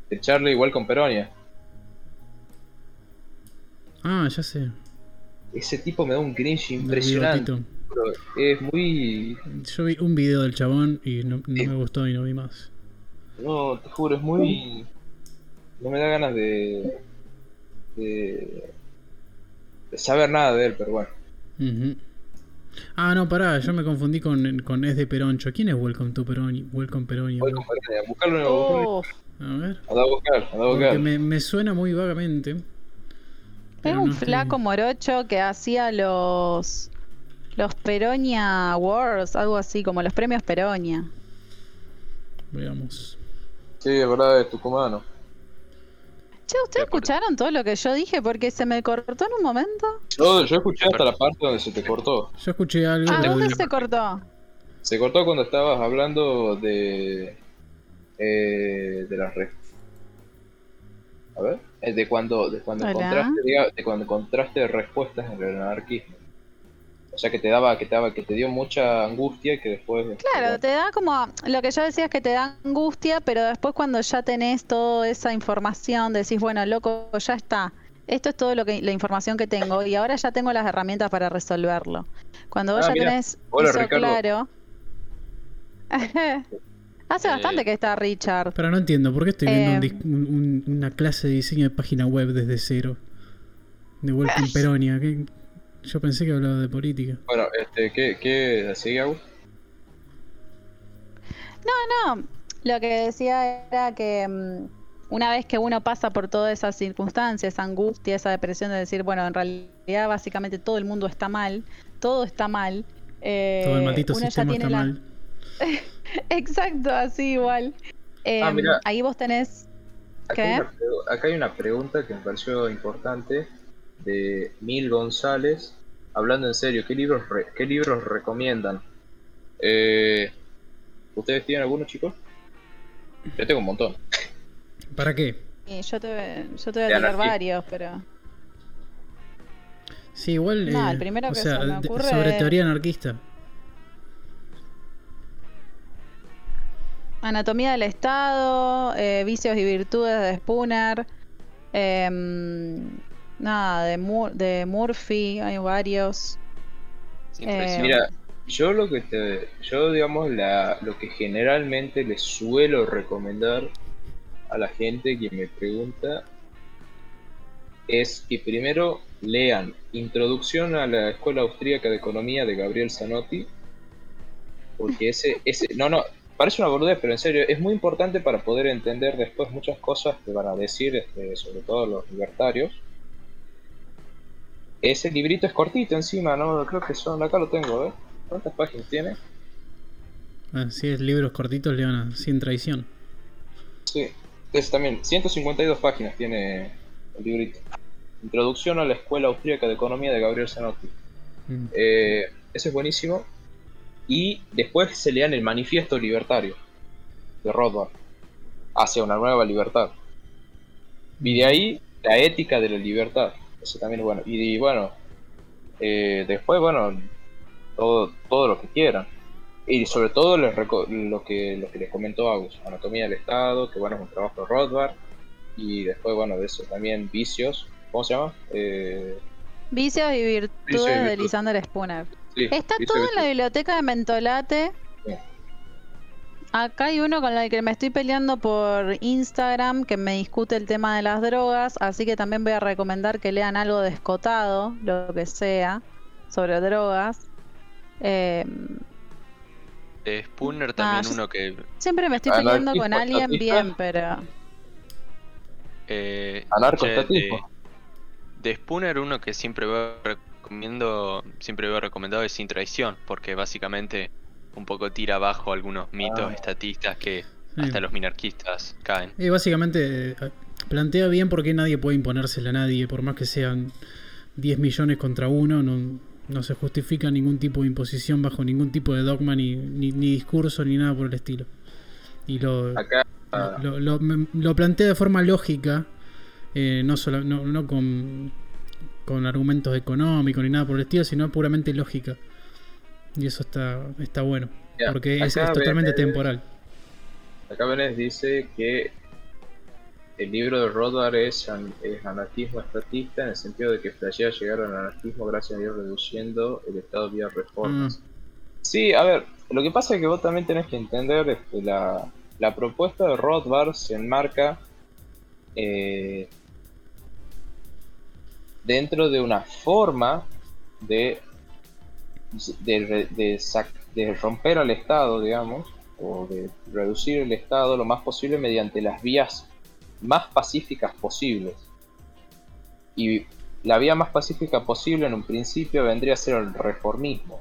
El Charlie igual con Peronia. Ah, ya sé. Ese tipo me da un cringe impresionante. Es muy... Yo vi un video del chabón y no, me gustó y no vi más. No, te juro, es muy... No me da ganas de... De, de saber nada de él, pero bueno. Ah, no, pará, yo me confundí con, con Es de Peroncho. ¿Quién es Welcome to Peroni? Welcome Peroni. Con Peronia. Buscarlo, buscarlo. Uf, A ver. Anda a buscar, anda a buscar. me, me suena muy vagamente. Es pero un no estoy- flaco morocho que hacía los los Peronia Awards, algo así, como los premios Peronia. Veamos. Sí, es verdad, es tucumano. Che, ¿ustedes Ya, por- escucharon todo lo que yo dije? Porque se me cortó en un momento. Yo, yo escuché hasta la parte donde se te cortó. Yo escuché algo. Ah, de- ¿dónde se cortó? Se cortó cuando estabas hablando de. Eh, de las A ver. De cuando, de cuando encontraste, de cuando encontraste respuestas en el anarquismo. O sea que te daba, que te daba, que te dio mucha angustia y que después. Claro, te da como, lo que yo decía es que te da angustia, pero después cuando ya tenés toda esa información, decís, bueno, loco, ya está. Esto es todo lo que la información que tengo y ahora ya tengo las herramientas para resolverlo. Cuando vos Ah, ya tenés Hola, eso Ricardo. claro. Hace Eh, bastante que está Richard. Pero no entiendo, ¿por qué estoy viendo un Eh, dis- un- un- una clase de diseño de página web desde cero? De Welcome Peronia. ¿qué? Yo pensé que hablaba de política. Bueno, este, ¿qué, qué sigue Agus? No, lo que decía era que mm, una vez que uno pasa por todas esas circunstancias, esa angustia, esa depresión de decir, bueno, en realidad básicamente todo el mundo está mal, todo está mal. eh, Todo el maldito sistema está la- mal. Exacto, así igual. Eh, Ah, mira. ahí vos tenés... Acá hay, ¿Qué? una, pregu- acá hay una pregunta que me pareció importante de Mil González. Hablando en serio, ¿qué libros, re- qué libros recomiendan? Eh, ¿Ustedes tienen alguno, chicos? Yo tengo un montón. ¿Para qué? yo te, yo te voy a tirar varios, pero... Sí, igual. No, eh, el primero o que sea, se me ocurre sobre es- teoría anarquista. Anatomía del Estado, eh, Vicios y Virtudes de Spooner, em, nada, de, Mur- de Murphy, hay varios. Eh, presión. Mira, yo lo que te, yo digamos la, lo que generalmente les suelo recomendar a la gente que me pregunta es que primero lean Introducción a la Escuela Austríaca de Economía de Gabriel Zanotti, porque ese, ese, no, no, parece una boludez, pero en serio, es muy importante para poder entender después muchas cosas que van a decir, este, sobre todo los libertarios. Ese librito es cortito encima, ¿no? Creo que son, acá lo tengo, ¿eh? ¿Cuántas páginas tiene? Así es, libros cortitos, Leona, sin traición. Sí, es también 152 páginas tiene el librito. Introducción a la Escuela Austríaca de Economía de Gabriel Zanotti. Mm. Eh, ese es buenísimo. Y después se lean el Manifiesto Libertario de Rothbard hacia una nueva libertad. Y de ahí la ética de la libertad. Eso también es bueno. Y, y bueno, eh, después, bueno, todo, todo lo que quieran. Y sobre todo les lo que, lo que les comentó Agus, Anatomía del Estado, que bueno, es un trabajo de Rothbard. Y después, bueno, de eso también Vicios. ¿Cómo se llama? Eh, Vicios y Virtudes y de. Lisander Spooner. Sí, Está todo en la biblioteca de Mentolate. Sí. Acá hay uno con el que me estoy peleando por Instagram que me discute el tema de las drogas, así que también voy a recomendar que lean algo de escotado, lo que sea, sobre drogas. Eh, De Spooner también yo- uno que siempre me estoy Anarquismo peleando con alguien estatista. bien, pero... Eh, che, De, de Spooner uno que siempre veo recomiendo, siempre veo recomendado es Sin Traición, porque básicamente un poco tira abajo algunos mitos Ah. estatistas que Sí. hasta los minarquistas caen. Y básicamente, eh, plantea bien por qué nadie puede imponérsela a nadie, por más que sean 10 millones contra uno, no, no se justifica ningún tipo de imposición bajo ningún tipo de dogma, ni, ni, ni discurso, ni nada por el estilo. Y lo, Acá, lo, lo- me- lo plantea de forma lógica, eh, no, solo, no, no con, con argumentos económicos ni nada por el estilo, sino puramente lógica. Y eso está, está bueno, Ya, porque es, totalmente temporal. acá Benes dice que el libro de Rothbard es, an- es anarquismo estatista en el sentido de que flashea llegar al anarquismo gracias a ir reduciendo el Estado vía reformas. Sí, a ver, lo que pasa es que vos también tenés que entender este, la, la propuesta de Rothbard se enmarca eh, dentro de una forma de, de, de romper al Estado, digamos, o de reducir el Estado lo más posible mediante las vías más pacíficas posibles. Y la vía más pacífica posible en un principio vendría a ser el reformismo.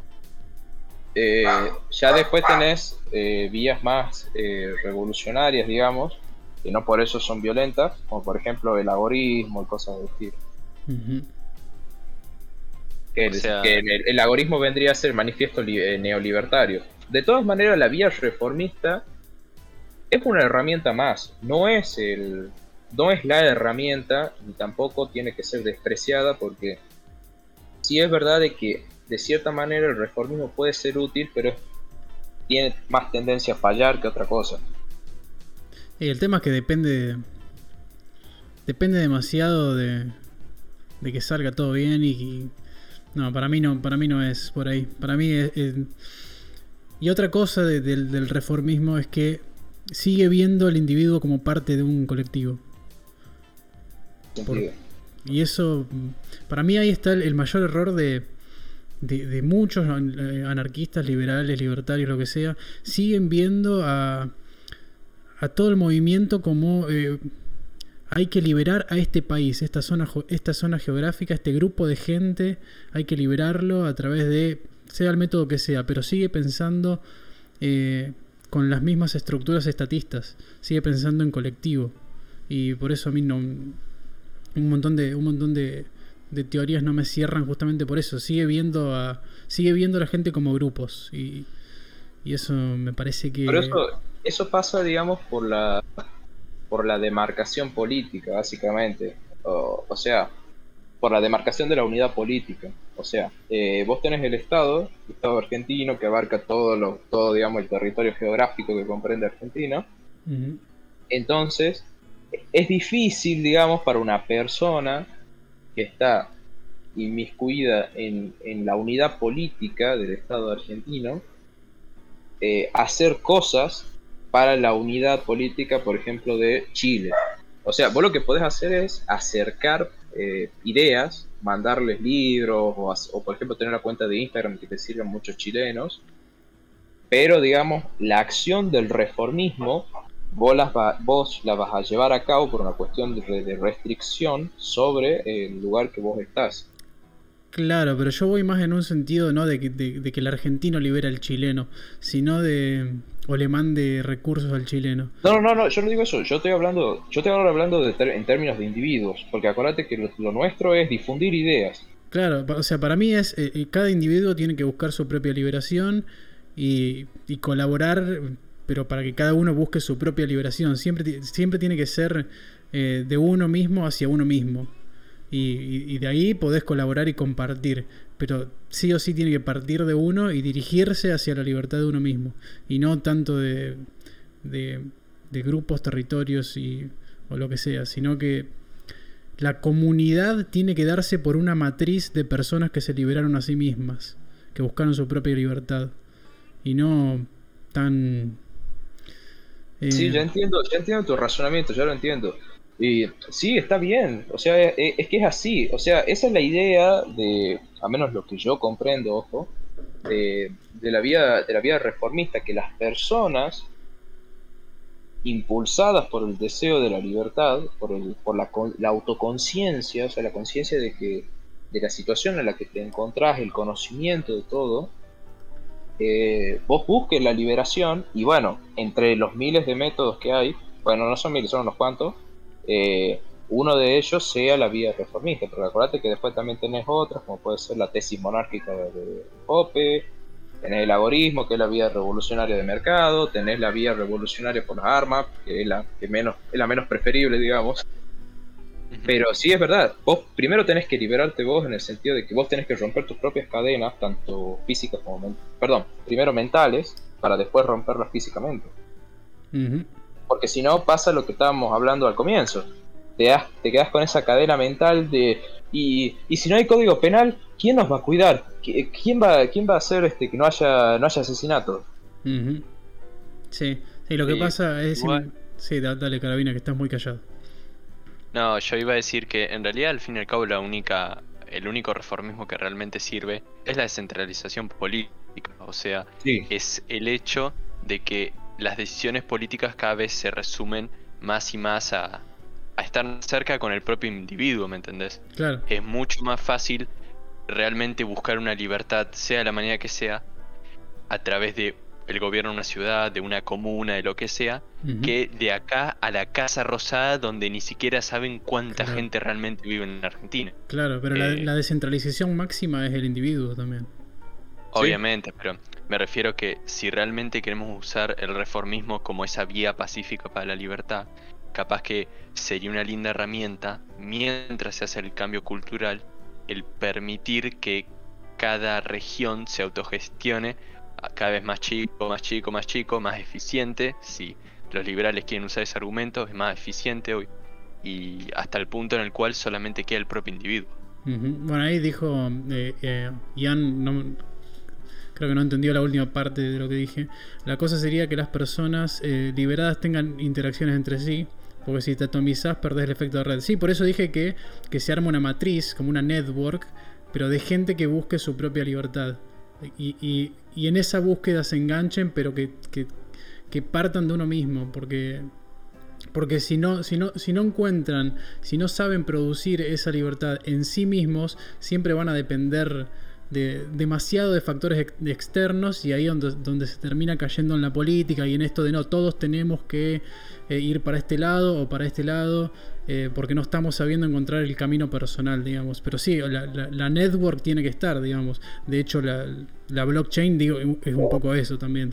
Eh, ya después tenés eh, vías más eh, revolucionarias, digamos, que no por eso son violentas, como por ejemplo el agorismo y cosas de estilo. Que, O sea- que el, el agorismo vendría a ser manifiesto eh, neolibertario. De todas maneras, la vía reformista es una herramienta más, no es el no es la herramienta ni tampoco tiene que ser despreciada porque sí es verdad de que de cierta manera el reformismo puede ser útil, pero tiene más tendencia a fallar que otra cosa. Y el tema es que depende. Depende demasiado de, de que salga todo bien y, y- No, para mí no, para mí no es por ahí. Para mí es. es- y otra cosa de- del, del reformismo es que sigue viendo al individuo como parte de un colectivo. Sentido. Y eso, para mí ahí está el, el mayor error de, de, de muchos eh, anarquistas, liberales, libertarios, lo que sea, siguen viendo a, a todo el movimiento como eh, hay que liberar a este país, esta zona, esta zona geográfica, este grupo de gente, hay que liberarlo a través de, sea el método que sea, pero sigue pensando eh, con las mismas estructuras estatistas, sigue pensando en colectivo. Y por eso a mí no, un montón de un montón de, de teorías no me cierran justamente por eso sigue viendo a sigue viendo a la gente como grupos y, y eso me parece que Pero eso, eso pasa, digamos, por la por la demarcación política, básicamente. O, o sea, por la demarcación de la unidad política. O sea, eh, vos tenés el Estado, el Estado argentino, que abarca todo, lo, todo, digamos, el territorio geográfico que comprende Argentina. Entonces, es difícil, digamos, para una persona que está inmiscuida en, en la unidad política del Estado argentino, eh, hacer cosas para la unidad política, por ejemplo, de Chile. O sea, vos lo que podés hacer es acercar eh, ideas, mandarles libros, o, por ejemplo tener una cuenta de Instagram que te sirvan muchos chilenos, pero digamos, la acción del reformismo vos, las va- vos la vas a llevar a cabo por una cuestión de, restricción sobre el lugar que vos estás. claro pero yo voy más en un sentido no de que, de que el argentino libera al chileno sino de o le mande recursos al chileno No, no, no, yo no digo eso, yo estoy hablando, yo estoy ahora hablando de ter- en términos de individuos, porque acuérdate que lo, lo nuestro es difundir ideas. Claro, o sea, para mí es eh, eh, cada individuo tiene que buscar su propia liberación y, y colaborar, pero para que cada uno busque su propia liberación. Siempre, siempre tiene que ser eh, de uno mismo hacia uno mismo. Y, y- y de ahí podés colaborar y compartir. Pero sí o sí tiene que partir de uno y dirigirse hacia la libertad de uno mismo. Y no tanto de, de, de grupos, territorios y, o lo que sea, sino que la comunidad tiene que darse por una matriz de personas que se liberaron a sí mismas, que buscaron su propia libertad. Y no tan... eh, Sí, ya entiendo, ya entiendo tu razonamiento, ya lo entiendo. Y sí, está bien, o sea, e- es, que es así, o sea, esa es la idea de, a menos lo que yo comprendo, ojo, de, la vida, de la vida reformista, que las personas impulsadas por el deseo de la libertad, por, el, por la autoconciencia, o sea, la conciencia de que de la situación en la que te encontrás, el conocimiento de todo, eh, vos busques la liberación y bueno, entre los miles de métodos que hay, bueno, no son miles, son unos cuantos, eh, uno de ellos sea la vía reformista. Pero acuérdate que después también tenés otras, como puede ser la tesis monárquica de Pope, tenés el laborismo, que es la vía revolucionaria de mercado, tenés la vía revolucionaria por las armas, que es la, que menos, es la menos preferible, digamos. Pero sí es verdad, vos primero tenés que liberarte vos en el sentido de que vos tenés que romper tus propias cadenas, tanto físicas como, perdón, primero mentales, para después romperlas físicamente. Porque si no pasa lo que estábamos hablando al comienzo. Te, te quedas con esa cadena mental de y, y, si no hay código penal, ¿quién nos va a cuidar? ¿Quién va, quién va a hacer este que no haya, no haya asesinato? Sí, sí, lo que pasa es... Sí, dale carabina, que estás muy callado. No, yo iba a decir que en realidad al fin y al cabo la única, el único reformismo que realmente sirve es la descentralización política. O sea, es el hecho de que las decisiones políticas cada vez se resumen más y más a, a estar cerca con el propio individuo, ¿me entendés? Claro. Es mucho más fácil realmente buscar una libertad, sea de la manera que sea, a través de el gobierno de una ciudad, de una comuna, de lo que sea, que de acá a la Casa Rosada, donde ni siquiera saben cuánta gente realmente vive en Argentina. Claro, pero la, eh, descentralización máxima es el individuo también. Obviamente, pero me refiero que si realmente queremos usar el reformismo como esa vía pacífica para la libertad, capaz que sería una linda herramienta mientras se hace el cambio cultural, el permitir que cada región se autogestione cada vez más chico, más chico, más chico, más eficiente. Si los liberales quieren usar ese argumento, es más eficiente hoy. Y hasta el punto en el cual solamente queda el propio individuo. Bueno, ahí dijo eh, eh, Ian, no, creo que no entendió la última parte de lo que dije. La cosa sería que las personas eh, liberadas tengan interacciones entre sí. Porque si te atomizas, perdés el efecto de red. Sí, por eso dije que, que se arma una matriz, como una network, pero de gente que busque su propia libertad. Y, en esa búsqueda se enganchen, pero que, partan de uno mismo, porque, porque si, no, si, no, si no encuentran, si no saben producir esa libertad en sí mismos, siempre van a depender de, demasiado de factores externos y ahí donde, donde se termina cayendo en la política y en esto de no, todos tenemos que eh, ir para este lado o para este lado eh, porque no estamos sabiendo encontrar el camino personal, digamos. Pero sí, la, network tiene que estar, digamos. De hecho, la, blockchain digo, es un poco eso también.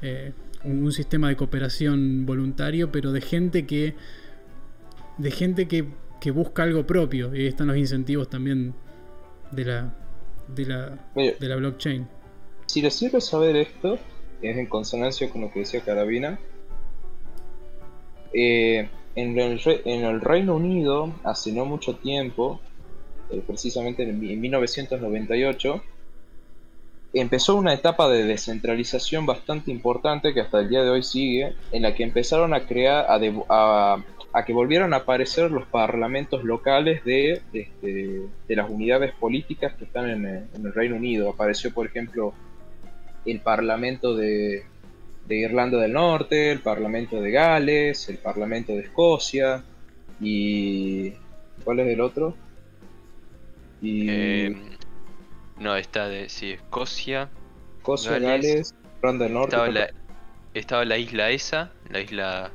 Eh, un, sistema de cooperación voluntario, pero de gente que. de gente que, que busca algo propio. Y ahí están los incentivos también de la. De la. de la blockchain. Si les sirve saber esto, es en consonancia con lo que decía Carabina. Eh, en el, Reino Unido, hace no mucho tiempo, eh, precisamente en, 1998, empezó una etapa de descentralización bastante importante que hasta el día de hoy sigue, en la que empezaron a crear, a, que volvieran a aparecer los parlamentos locales de, este, de, las unidades políticas que están en el Reino Unido. Apareció, por ejemplo, el parlamento de, de Irlanda del Norte, el Parlamento de Gales, el Parlamento de Escocia y... ¿Cuál es el otro? Y... Eh, no, está de... Sí, Escocia. Escocia, Gales, Irlanda del Norte. Estaba la, isla esa, la isla...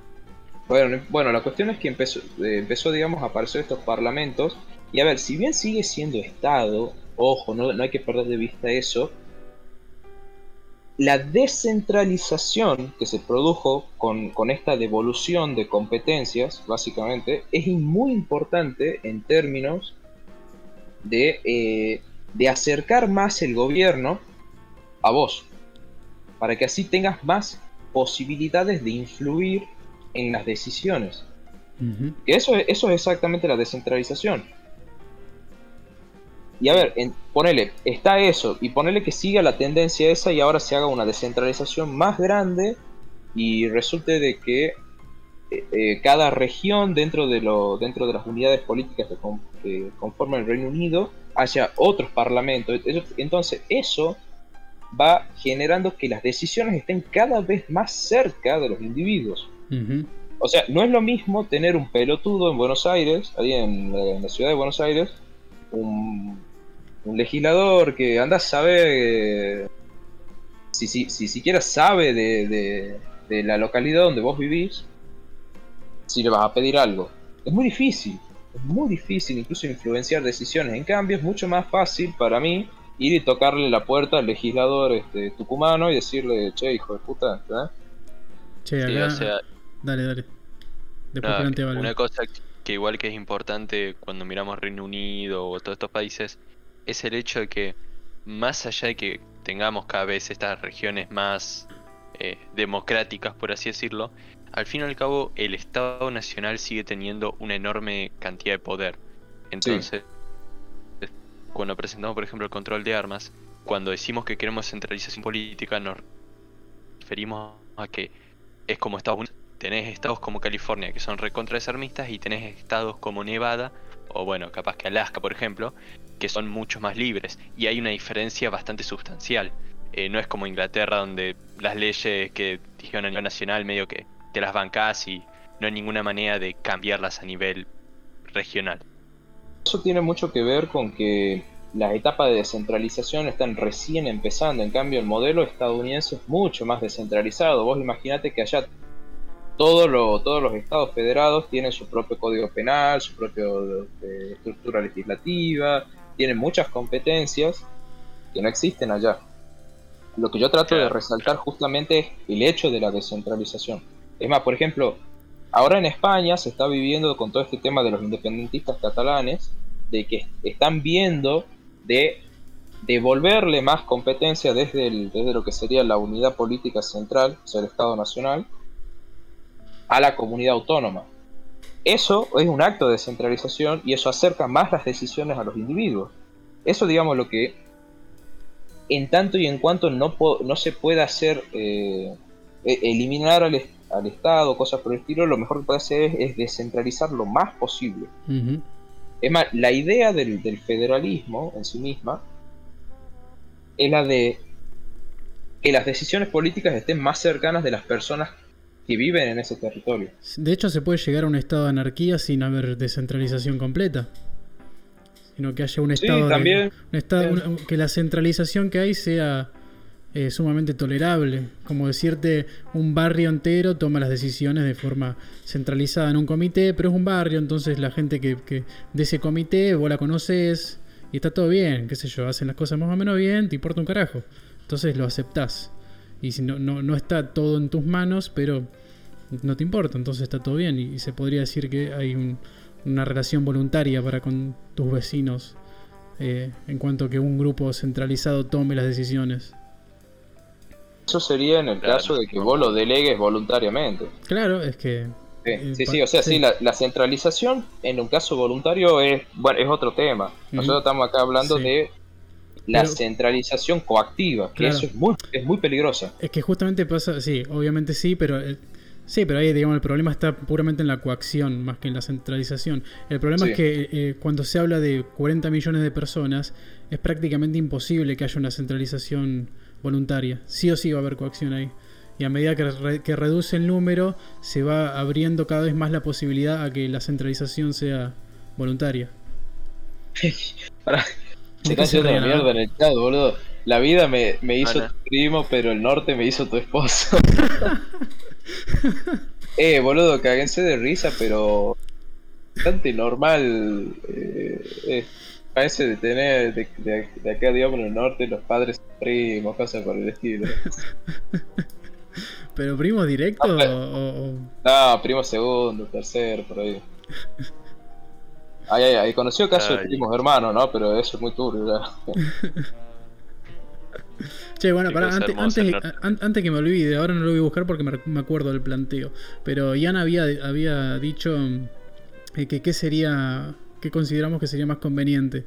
Bueno, bueno, la cuestión es que empezó, eh, empezó, digamos, a aparecer estos parlamentos. Y a ver, si bien sigue siendo Estado, ojo, no, no hay que perder de vista eso, la descentralización que se produjo con, esta devolución de competencias, básicamente, es muy importante en términos de, eh, de acercar más el gobierno a vos, para que así tengas más posibilidades de influir en las decisiones. eso, eso es exactamente la descentralización. Y a ver, ponele, está eso, y ponele que siga la tendencia esa y ahora se haga una descentralización más grande y resulte de que eh, eh, cada región dentro de, lo, dentro de las unidades políticas que, conforman el Reino Unido haya otros parlamentos. Entonces eso va generando que las decisiones estén cada vez más cerca de los individuos. O sea, no es lo mismo tener un pelotudo en Buenos Aires, ahí en la ciudad de Buenos Aires, un un legislador que anda a saber si, si, si siquiera sabe de, de, la localidad donde vos vivís, si le vas a pedir algo. es muy difícil, es muy difícil incluso influenciar decisiones. En cambio, es mucho más fácil para mí ir y tocarle la puerta al legislador este, tucumano y decirle, che, hijo de puta, ¿verdad? Che, Sí, acá- o sea, Dale, dale. Después nada, plantea algo. una cosa que igual que es importante cuando miramos Reino Unido o todos estos países es el hecho de que más allá de que tengamos cada vez estas regiones más eh, democráticas, por así decirlo, al fin y al cabo el Estado Nacional sigue teniendo una enorme cantidad de poder. Entonces, cuando presentamos, por ejemplo, el control de armas, cuando decimos que queremos centralización política, nos referimos a que es como Estados Unidos. Tenés estados como California que son recontra desarmistas y tenés estados como Nevada o bueno, capaz que Alaska, por ejemplo, que son mucho más libres y hay una diferencia bastante sustancial. Eh, no es como Inglaterra donde las leyes que dijeron a nivel nacional medio que te las bancás y no hay ninguna manera de cambiarlas a nivel regional. Eso tiene mucho que ver con que las etapas de descentralización están recién empezando, en cambio el modelo estadounidense es mucho más descentralizado. Vos imaginate que allá todo lo- todos los estados federados tienen su propio código penal, su propia estructura legislativa, tienen muchas competencias que no existen allá. Lo que yo trato de resaltar justamente es el hecho de la descentralización. Es más, por ejemplo, ahora en España se está viviendo con todo este tema de los independentistas catalanes, de que están viendo de devolverle más competencia desde, el- desde lo que sería la unidad política central, o sea, el Estado Nacional, a la comunidad autónoma. Eso es un acto de descentralización y eso acerca más las decisiones a los individuos. Eso, digamos, lo que en tanto y en cuanto no, no se pueda hacer, eh, e- eliminar al, est- al Estado, cosas por el estilo, lo mejor que puede hacer es, es descentralizar lo más posible. Es más, la idea del, del federalismo en sí misma es la de que las decisiones políticas estén más cercanas de las personas que viven en ese territorio. De hecho, se puede llegar a un estado de anarquía sin haber descentralización completa. Sino que haya un Sí, estado. de- también. un estado- Sí. una- que la centralización que hay sea eh, sumamente tolerable. Como decirte, un barrio entero toma las decisiones de forma centralizada en un comité, pero es un barrio, entonces la gente que, que de ese comité vos la conoces y está todo bien, qué sé yo, hacen las cosas más o menos bien, te importa un carajo. Entonces lo aceptás. Y si no, no, no está todo en tus manos, pero no te importa, entonces está todo bien. Y, y se podría decir que hay un- una relación voluntaria para con tus vecinos eh, en cuanto a que un grupo centralizado tome las decisiones. Eso sería en el Claro. caso de que vos lo delegues voluntariamente. Claro, es que. Sí, Eh, sí, o sea, sí, sí. la, la centralización en un caso voluntario es, bueno, es otro tema. Nosotros estamos acá hablando Sí. de la Pero- centralización coactiva, que Claro. eso es muy, es muy peligrosa. Es que justamente pasa, sí, obviamente sí, pero eh, sí, pero ahí digamos el problema está puramente en la coacción más que en la centralización. El problema Sí. es que eh, cuando se habla de 40 millones de personas es prácticamente imposible que haya una centralización voluntaria. Sí o sí va a haber coacción ahí. Y a medida que, re- que reduce el número, se va abriendo cada vez más la posibilidad a que la centralización sea voluntaria. ¿Por se qué está se haciendo la ríen, mierda en el chat, boludo. La vida me, me hizo Ana. tu primo, pero el norte me hizo tu esposo. eh, boludo, caguense de risa, pero bastante normal. Eh, eh, parece de tener de, de, de acá, digamos, en el norte, los padres primos, cosas por el estilo. ¿Pero primo directo Ah, o, o- No, primo segundo, tercero, por ahí. Ay, ay, ay, conoció caso de primos hermanos, ¿no? Pero eso es muy turbio, ya. Che, bueno, pará, antes, antes, antes que me olvide, ahora no lo voy a buscar porque me, acuerdo del planteo. Pero Ian había, había dicho eh, que qué sería, qué consideramos que sería más conveniente.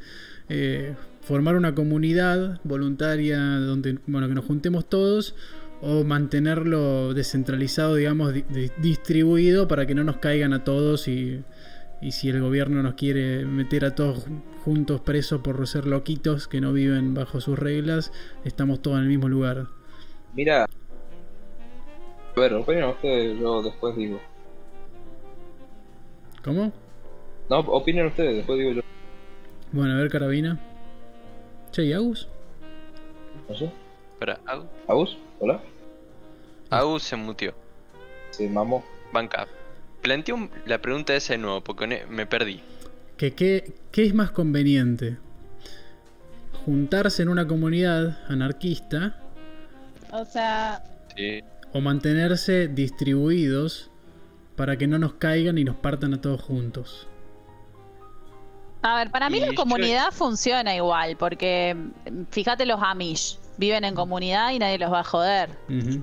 Eh, formar una comunidad voluntaria donde, bueno, que nos juntemos todos o mantenerlo descentralizado, digamos, di- di- distribuido para que no nos caigan a todos y, y si el gobierno nos quiere meter a todos ju- juntos presos por ser loquitos que no viven bajo sus reglas, estamos todos en el mismo lugar. Mira. A ver, opinen ustedes, yo después digo. ¿Cómo? No, opinen ustedes, después digo yo. Bueno, a ver, carabina. Che, ¿y Agus? No sé. Espera, ¿Agus? ¿Hola? Au se mutió. Se mamó. Banca. Planteo la pregunta esa de nuevo, porque me perdí. ¿qué, ¿Qué es más conveniente? ¿Juntarse en una comunidad anarquista O sea, Sí. o mantenerse distribuidos para que no nos caigan y nos partan a todos juntos? a ver, para mí Y la yo- comunidad funciona igual, porque mm, fíjate los Amish, viven en comunidad y nadie los va a joder.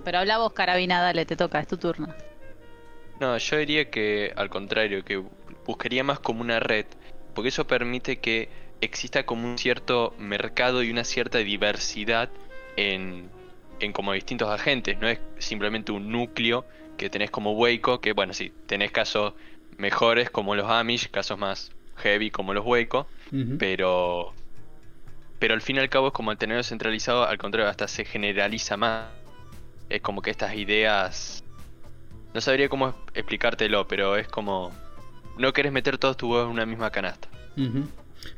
Pero habla vos, Carabina, dale, te toca, es tu turno. No, yo diría que al contrario, que buscaría más como una red, porque eso permite que exista como un cierto mercado y una cierta diversidad en, en como distintos agentes, no es simplemente un núcleo que tenés como Waco, que bueno, sí, tenés casos mejores como los Amish, casos más heavy como los Waco, Ujú. pero pero al fin y al cabo es como al tenerlo centralizado, al contrario, hasta se generaliza más. Es como que estas ideas no sabría cómo explicártelo, pero es como no querés meter todos tus huevos en una misma canasta.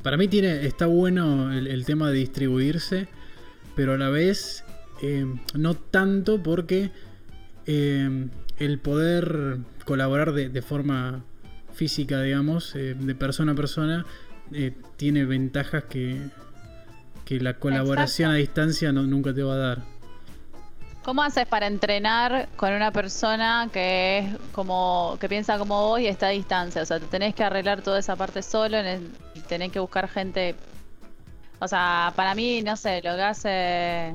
Para mí tiene, está bueno el, el tema de distribuirse, pero a la vez eh, no tanto porque eh, el poder colaborar de, de forma física, digamos, eh, de persona a persona, eh, tiene ventajas que, que la colaboración a distancia no, nunca te va a dar. ¿Cómo haces para entrenar con una persona que es como que piensa como vos y está a distancia? O sea, te tenés que arreglar toda esa parte solo y tenés que buscar gente. O sea, para mí, no sé, lo que hace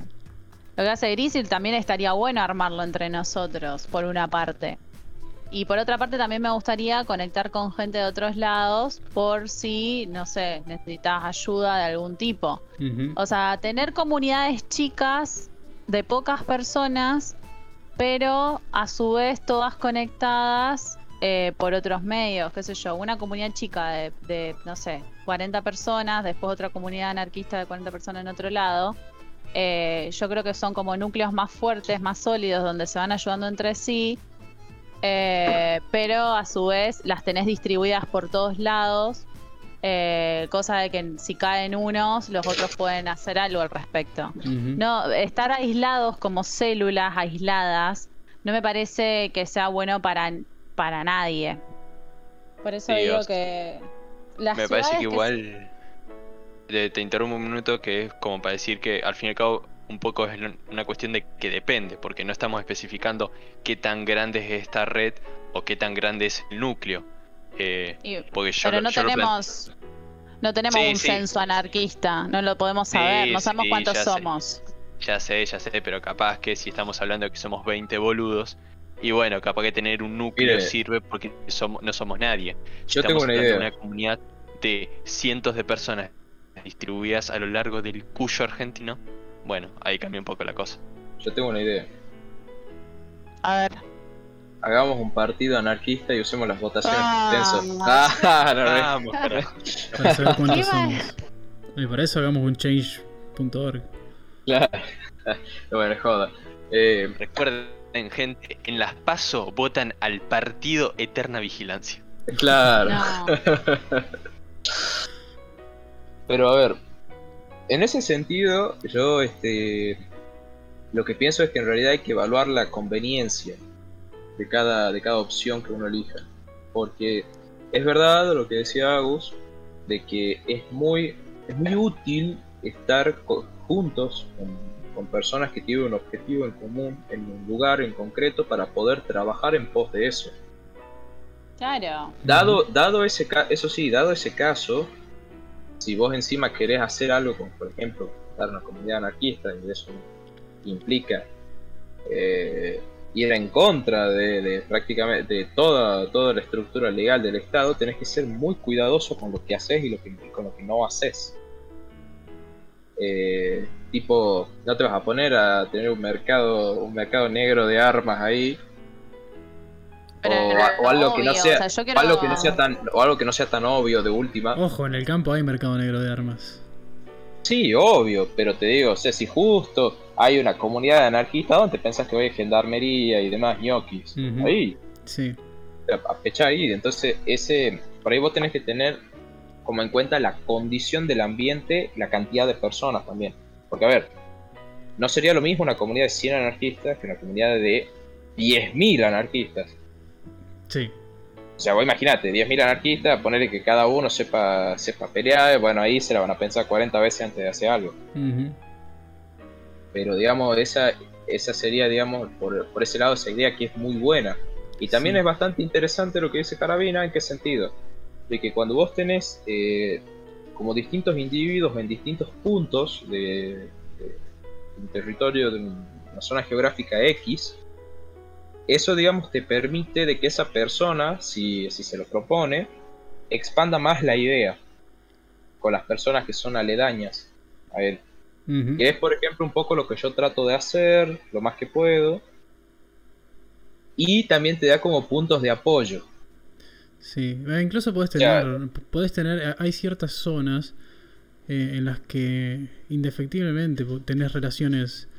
lo que hace Grisil también estaría bueno armarlo entre nosotros, por una parte. Y por otra parte también me gustaría conectar con gente de otros lados por si, no sé, necesitas ayuda de algún tipo. O sea, tener comunidades chicas de pocas personas, pero a su vez todas conectadas eh, por otros medios, qué sé yo, una comunidad chica de, de, no sé, 40 personas, después otra comunidad anarquista de 40 personas en otro lado. Eh, yo creo que son como núcleos más fuertes, más sólidos, donde se van ayudando entre sí, eh, pero a su vez las tenés distribuidas por todos lados eh, cosa de que si caen unos, los otros pueden hacer algo al respecto. No, estar aislados como células aisladas no me parece que sea bueno para, para nadie. Por eso digo que las Me parece que que igual te, te interrumpo un minuto que es como para decir que al fin y al cabo un poco es una cuestión de que depende, porque no estamos especificando qué tan grande es esta red o qué tan grande es el núcleo. Eh, y- porque yo pero lo- no yo lo tenemos no tenemos Sí, un sí. censo anarquista, no lo podemos Sí, saber, no sabemos sí, cuántos ya sé. somos. Ya sé, ya sé, pero capaz que si estamos hablando de que somos 20 boludos, y bueno, capaz que tener un núcleo Mire. sirve porque somos, no somos nadie. Yo tengo estamos una hablando de idea. una comunidad de cientos de personas distribuidas a lo largo del Cuyo argentino, bueno, ahí cambia un poco la cosa. Yo tengo una idea. A ver. Hagamos un partido anarquista y usemos las votaciones Ah. Ah, no, no. Vamos. Para saber cuántos Iba- somos. Y para eso hagamos un change.org. Claro. Bueno, joda. Eh, Recuerden, gente, en las PASO votan al partido Eterna Vigilancia. claro. No. Pero a ver, en ese sentido, yo este lo que pienso es que en realidad hay que evaluar la conveniencia de cada, de cada opción que uno elija. Porque es verdad lo que decía Agus, de que es muy, es muy útil estar co- juntos con, con personas que tienen un objetivo en común en un lugar en concreto para poder trabajar en pos de eso. Claro. Dado, dado ese eso sí, dado ese caso, si vos encima querés hacer algo como por ejemplo dar una comunidad anarquista y eso implica eh, ir en contra de, de prácticamente de toda, toda la estructura legal del Estado, tenés que ser muy cuidadoso con lo que haces y lo que, y con lo que no haces. Eh, tipo, no te vas a poner a tener un mercado, un mercado negro de armas ahí Pero o, a- o algo que no sea, o sea, quiero- algo que no sea tan o algo que no sea tan obvio de última Ojo, en el campo hay mercado negro de armas. sí obvio pero te digo o sea si justo hay una comunidad de anarquistas donde pensás que hay gendarmería y demás ñoquis ahí Sí. a fecha ahí entonces ese por ahí vos tenés que tener como en cuenta la condición del ambiente la cantidad de personas también porque a ver no sería lo mismo una comunidad de 100 anarquistas que una comunidad de 10.000 anarquistas Sí. O sea, vos imagínate, 10.000 anarquistas, ponerle que cada uno sepa, sepa pelear, bueno, ahí se la van a pensar 40 veces antes de hacer algo. Ujú. Pero digamos, esa, esa sería, digamos, por, por ese lado, esa idea que es muy buena. Y también Sí. es bastante interesante lo que dice Carabina, ¿en qué sentido? De que cuando vos tenés eh, como distintos individuos en distintos puntos de, de un territorio, de una zona geográfica X, eso, digamos, te permite de que esa persona, si, si se lo propone, expanda más la idea con las personas que son aledañas a él. Que es, por ejemplo, un poco lo que yo trato de hacer, lo más que puedo. Y también te da como puntos de apoyo. Sí, eh, incluso Ya. tener, podés tener, hay ciertas zonas eh, en las que indefectiblemente tenés relaciones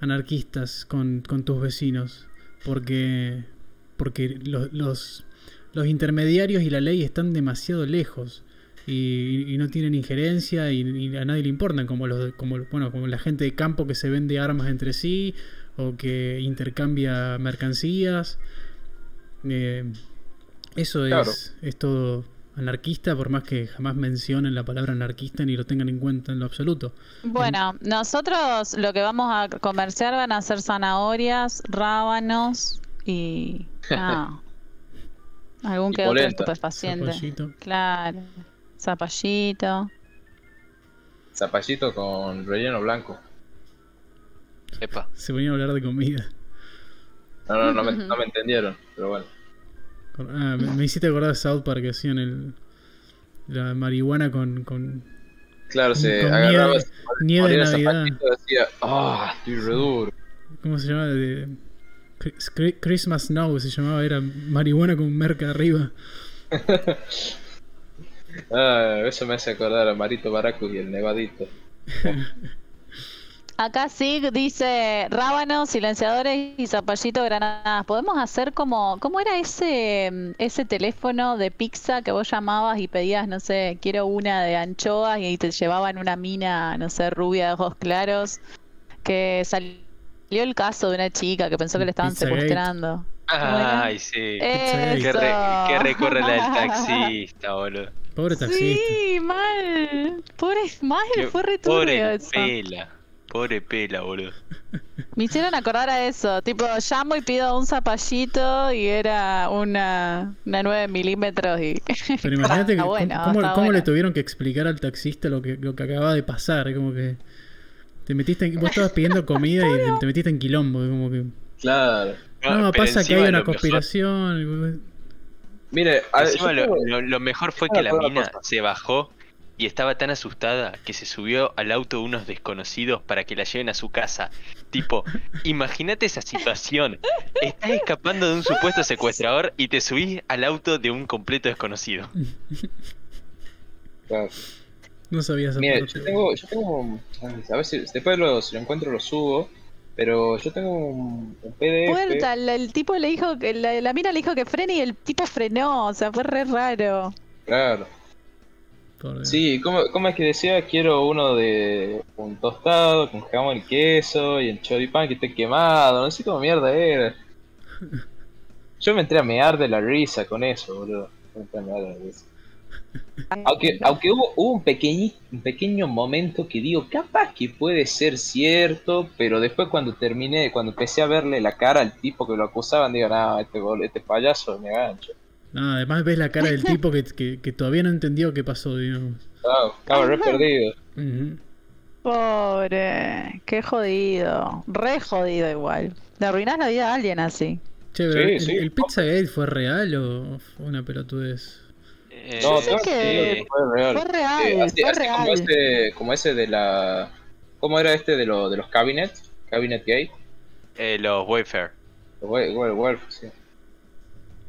anarquistas con, con tus vecinos, porque, porque lo- los, los intermediarios y la ley están demasiado lejos y, y no tienen injerencia y, y a nadie le importan, como, los, como, bueno, como la gente de campo que se vende armas entre sí o que intercambia mercancías. Eh, eso Claro. es, es todo anarquista, por más que jamás mencionen la palabra anarquista ni lo tengan en cuenta en lo absoluto. Bueno, nosotros lo que vamos a comerciar van a ser zanahorias, rábanos y ah, algún Y que otro polenta. estupefaciente. Zapallito. Claro, zapallito. Zapallito con relleno blanco. Epa. Se ponía a hablar de comida. No, no, no me, no me entendieron, pero bueno. Ah, me, me hiciste acordar de South Park que hacían el, la marihuana con, con Claro, se Con agarraba nieve- nieve de Navidad. decía, ah, estoy re duro. ¿Cómo se llama? De, Chris- Chri- Christmas Snow se llamaba, era marihuana con merca arriba. Ah, eso me hace acordar a Marito Baracus y el Nevadito. Acá sí dice rábanos, silenciadores y zapallito granadas. Podemos hacer como, ¿cómo era ese ese teléfono de pizza que vos llamabas y pedías, no sé, quiero una de anchoas y te llevaban una mina, no sé, rubia de ojos claros? Que salió el caso de una chica que pensó que le estaban secuestrando. Ay, sí. Pizzagate. Que, re- Eso. que recorre la del taxista, boludo. Pobre taxista. Sí, mal. Pobre, mal, fue re Pobre eso. pela. Pobre pela, boludo. Me hicieron acordar a eso, tipo, llamo y pido un zapallito y era una, una 9 milímetros y... Pero imagínate que, Está bueno, cómo, cómo- le tuvieron que explicar al taxista lo que, lo que acababa de pasar. Como que te metiste en, vos estabas pidiendo comida y te, te metiste en quilombo. Como que, Claro. no, pero pasa que hay una mejor- conspiración. Mire, a yo lo, tengo- lo- lo mejor fue que la mina cosa. se bajó y estaba tan asustada que se subió al auto de unos desconocidos para que la lleven a su casa. Tipo, imagínate esa situación. Estás escapando de un supuesto secuestrador y te subís al auto de un completo desconocido. claro. No sabía esa Mire, parte. yo tengo, yo tengo, a ver si después lo, si lo encuentro lo subo, pero yo tengo un, un PDF. Vuelta, el, el tipo le dijo que, la, la mina le dijo que frene y el tipo frenó, o sea, fue re raro. Claro. Sí, ¿cómo, ¿cómo es que decía? Quiero uno de un tostado con jamón y queso y el choripán que esté quemado, no sé cómo mierda era. Yo me entré a mear de la risa con eso, boludo. Me entré a mear de la risa. Aunque, aunque hubo, hubo un, pequeñi- un pequeño momento que digo, capaz que puede ser cierto, pero después cuando terminé, cuando empecé a verle la cara al tipo que lo acusaban, digo, no, este, bol- este payaso me gancho. No, además ves la cara del tipo que, que, que todavía no entendió qué pasó, digamos. Claro, estaba re perdido. Pobre, qué jodido, re jodido igual. Le arruinás la vida a alguien así. Che, pero Sí, ¿el, sí. el Pizzagate fue real o fue una pelotudez? Eh, No, sé creo que sí, fue real. Fue real, Eh, así, fue así real. Como, ese, como ese de la. ¿Cómo era este de, lo, de los cabinets? Cabinet gay. eh, los Wayfair. Well, well, sí.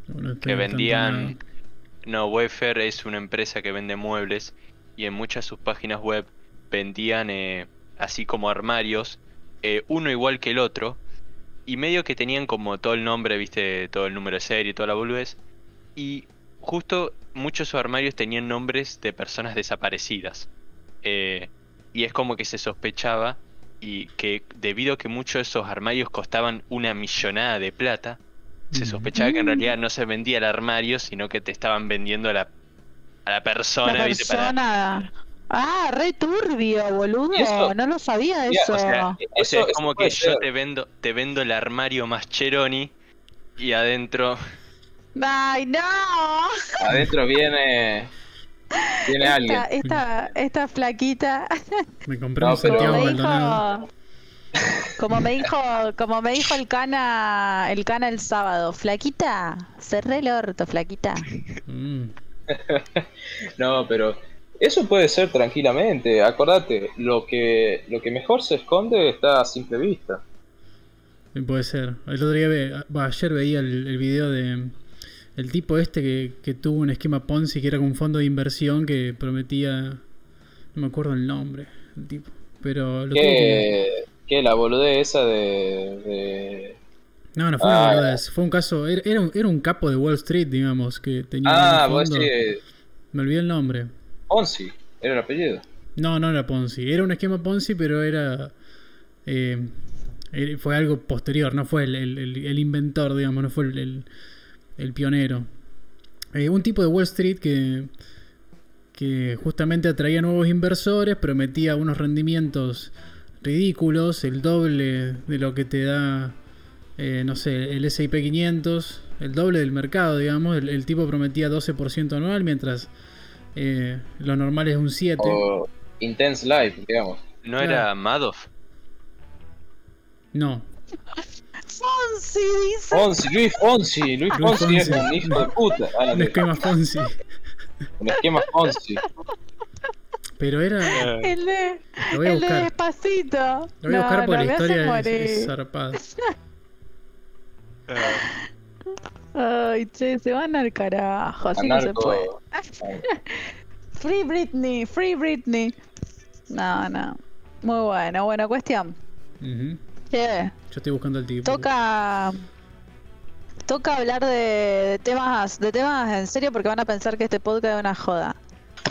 No, que vendían... No, Wayfair es una empresa que vende muebles y en muchas de sus páginas web vendían eh, así como armarios, eh, uno igual que el otro, y medio que tenían como todo el nombre, viste, todo el número de serie, toda la boludez, y justo muchos de esos armarios tenían nombres de personas desaparecidas. Eh, y es como que se sospechaba y que debido a que muchos de esos armarios costaban una millonada de plata, se sospechaba que en realidad no se vendía el armario, sino que te estaban vendiendo a la, a la persona, La persona. Ah, re turbio, boludo. No lo sabía eso. o sea, O sea, Eso- es eso como que yo ser. te vendo, te vendo el armario más Cheroni y adentro. Ay, no. Adentro viene. Viene alguien. Esta, esta, flaquita. Me compré No, un pero- Santiago Como me Maldonado. dijo. Como me dijo, como me dijo el cana, el cana el sábado, flaquita, cerré el orto, flaquita. Mm. No, pero eso puede ser tranquilamente. Acordate, lo que, lo que mejor se esconde está a simple vista. Puede ser. El otro día, ve- bah, ayer veía el, el video de el tipo este que, que tuvo un esquema Ponzi que era como un fondo de inversión que prometía, no me acuerdo el nombre, el tipo, pero lo que... Que, la boludez esa de, de- No, no fue una Ah. boludez, fue un caso, era, era un, era un capo de Wall Street, digamos, que tenía Ah, un fondo- decís me olvidé el nombre. Ponzi, era el apellido. No, no era Ponzi. Era un esquema Ponzi, pero era. eh, fue algo posterior, no fue el, el- el- el inventor, digamos, no fue el, el- pionero. Eh, un tipo de Wall Street que, que justamente atraía nuevos inversores, prometía unos rendimientos ridículos, el doble de lo que te da, eh, no sé, el SP 500, el doble del mercado, digamos. El, el tipo prometía 12% anual, mientras eh, lo normal es un 7%. O Intense Life, digamos. ¿No Claro. era Madoff? No, Fonsi dice. Ponzi, Luis Ponzi, Luis Luis Ponzi es un hijo de puta. Ah, un esquema Fonzi. un esquema Ponzi. Pero era. El de, Lo voy a el de buscar. despacito. Lo voy a buscar No, porque no, la historia es, morir. es zarpada. Ay, che, se van al carajo, así no se puede. Free Britney, Free Britney. No, no. Muy bueno, buena cuestión. Ujú. Che, Yo estoy buscando el tipo. toca. Toca hablar de, de temas de temas en serio porque van a pensar que este podcast es una joda.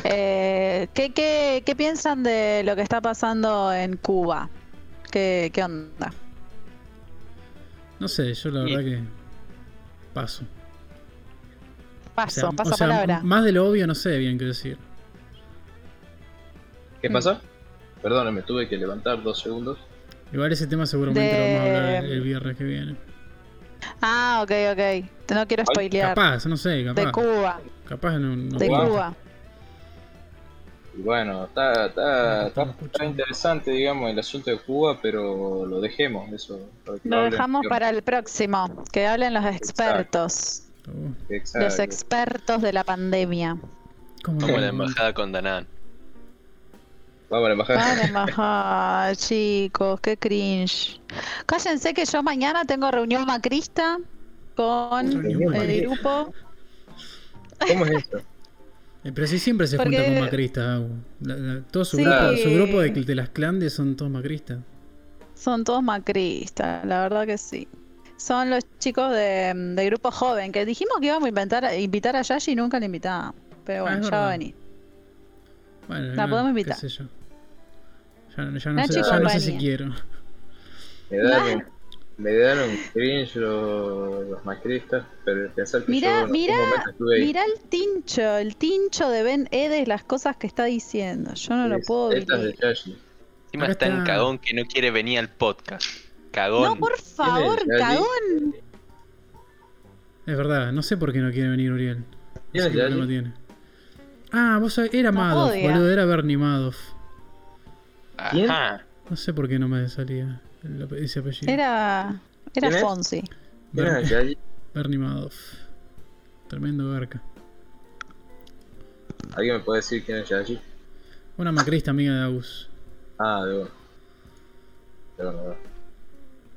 Eh, ¿qué, qué, qué piensan de lo que está pasando en Cuba? ¿Qué, qué onda? No sé, yo la Y- verdad que. Paso. O Paso, sea, o sea, palabra. Más de lo obvio no sé bien qué decir. ¿Qué pasa? Perdón, me tuve que levantar dos segundos. Igual ese tema seguramente De- lo vamos a hablar el, el viernes que viene. Ah, ok, ok. No quiero spoilear. Capaz, no sé, capaz. De Cuba, Capaz no. no de. Cuba. Y bueno, está, está, está, interesante, digamos, el asunto de Cuba, pero lo dejemos, eso. Lo hablen. dejamos para el próximo. Que hablen los expertos. Exacto. Los expertos de la pandemia. ¿Cómo Como la embajada con Danán. Vamos a la embajada. Van a embajada, chicos, qué cringe. Cállense que yo mañana tengo reunión macrista con Reunión el macrista. grupo. ¿Cómo es esto? Eh, Pero si siempre se Porque- junta con macristas, todo su Sí. grupo, su grupo de, de las clandes son todos macristas. Son todos macristas, la verdad que sí. Son los chicos de, de grupo joven que dijimos que íbamos a inventar, invitar a Yashi y nunca le invitamos. Pero Ah, bueno, ya va a venir. Bueno, La no, podemos qué invitar. sé yo. Ya, ya no, sé, ya no sé si quiero. Me dan un, me dan un cringe los, los macristas, pero pensar que Mira, yo ahí. mira el tincho, el tincho de Ben Edes, las cosas que está diciendo. Yo no lo Es- puedo de vivir. Yashi. Encima está en cagón que no quiere venir al podcast. Cagón. No, por favor, cagón. Es verdad, no sé por qué no quiere venir Uriel. No ¿Quién sé es qué Yashi? tiene. Ah, vos sabés, era No Madoff, boludo, era Bernie Madoff. ¿Quién? Ajá. No sé por qué no me salía ese apellido. Era, era. Fonsi. ¿Quién Bernie, Yashi? Bernie Madoff. Tremendo verca. ¿Alguien me puede decir quién es Yashi? Una macrista amiga de Agus. Ah, de bueno. De bueno, de bueno.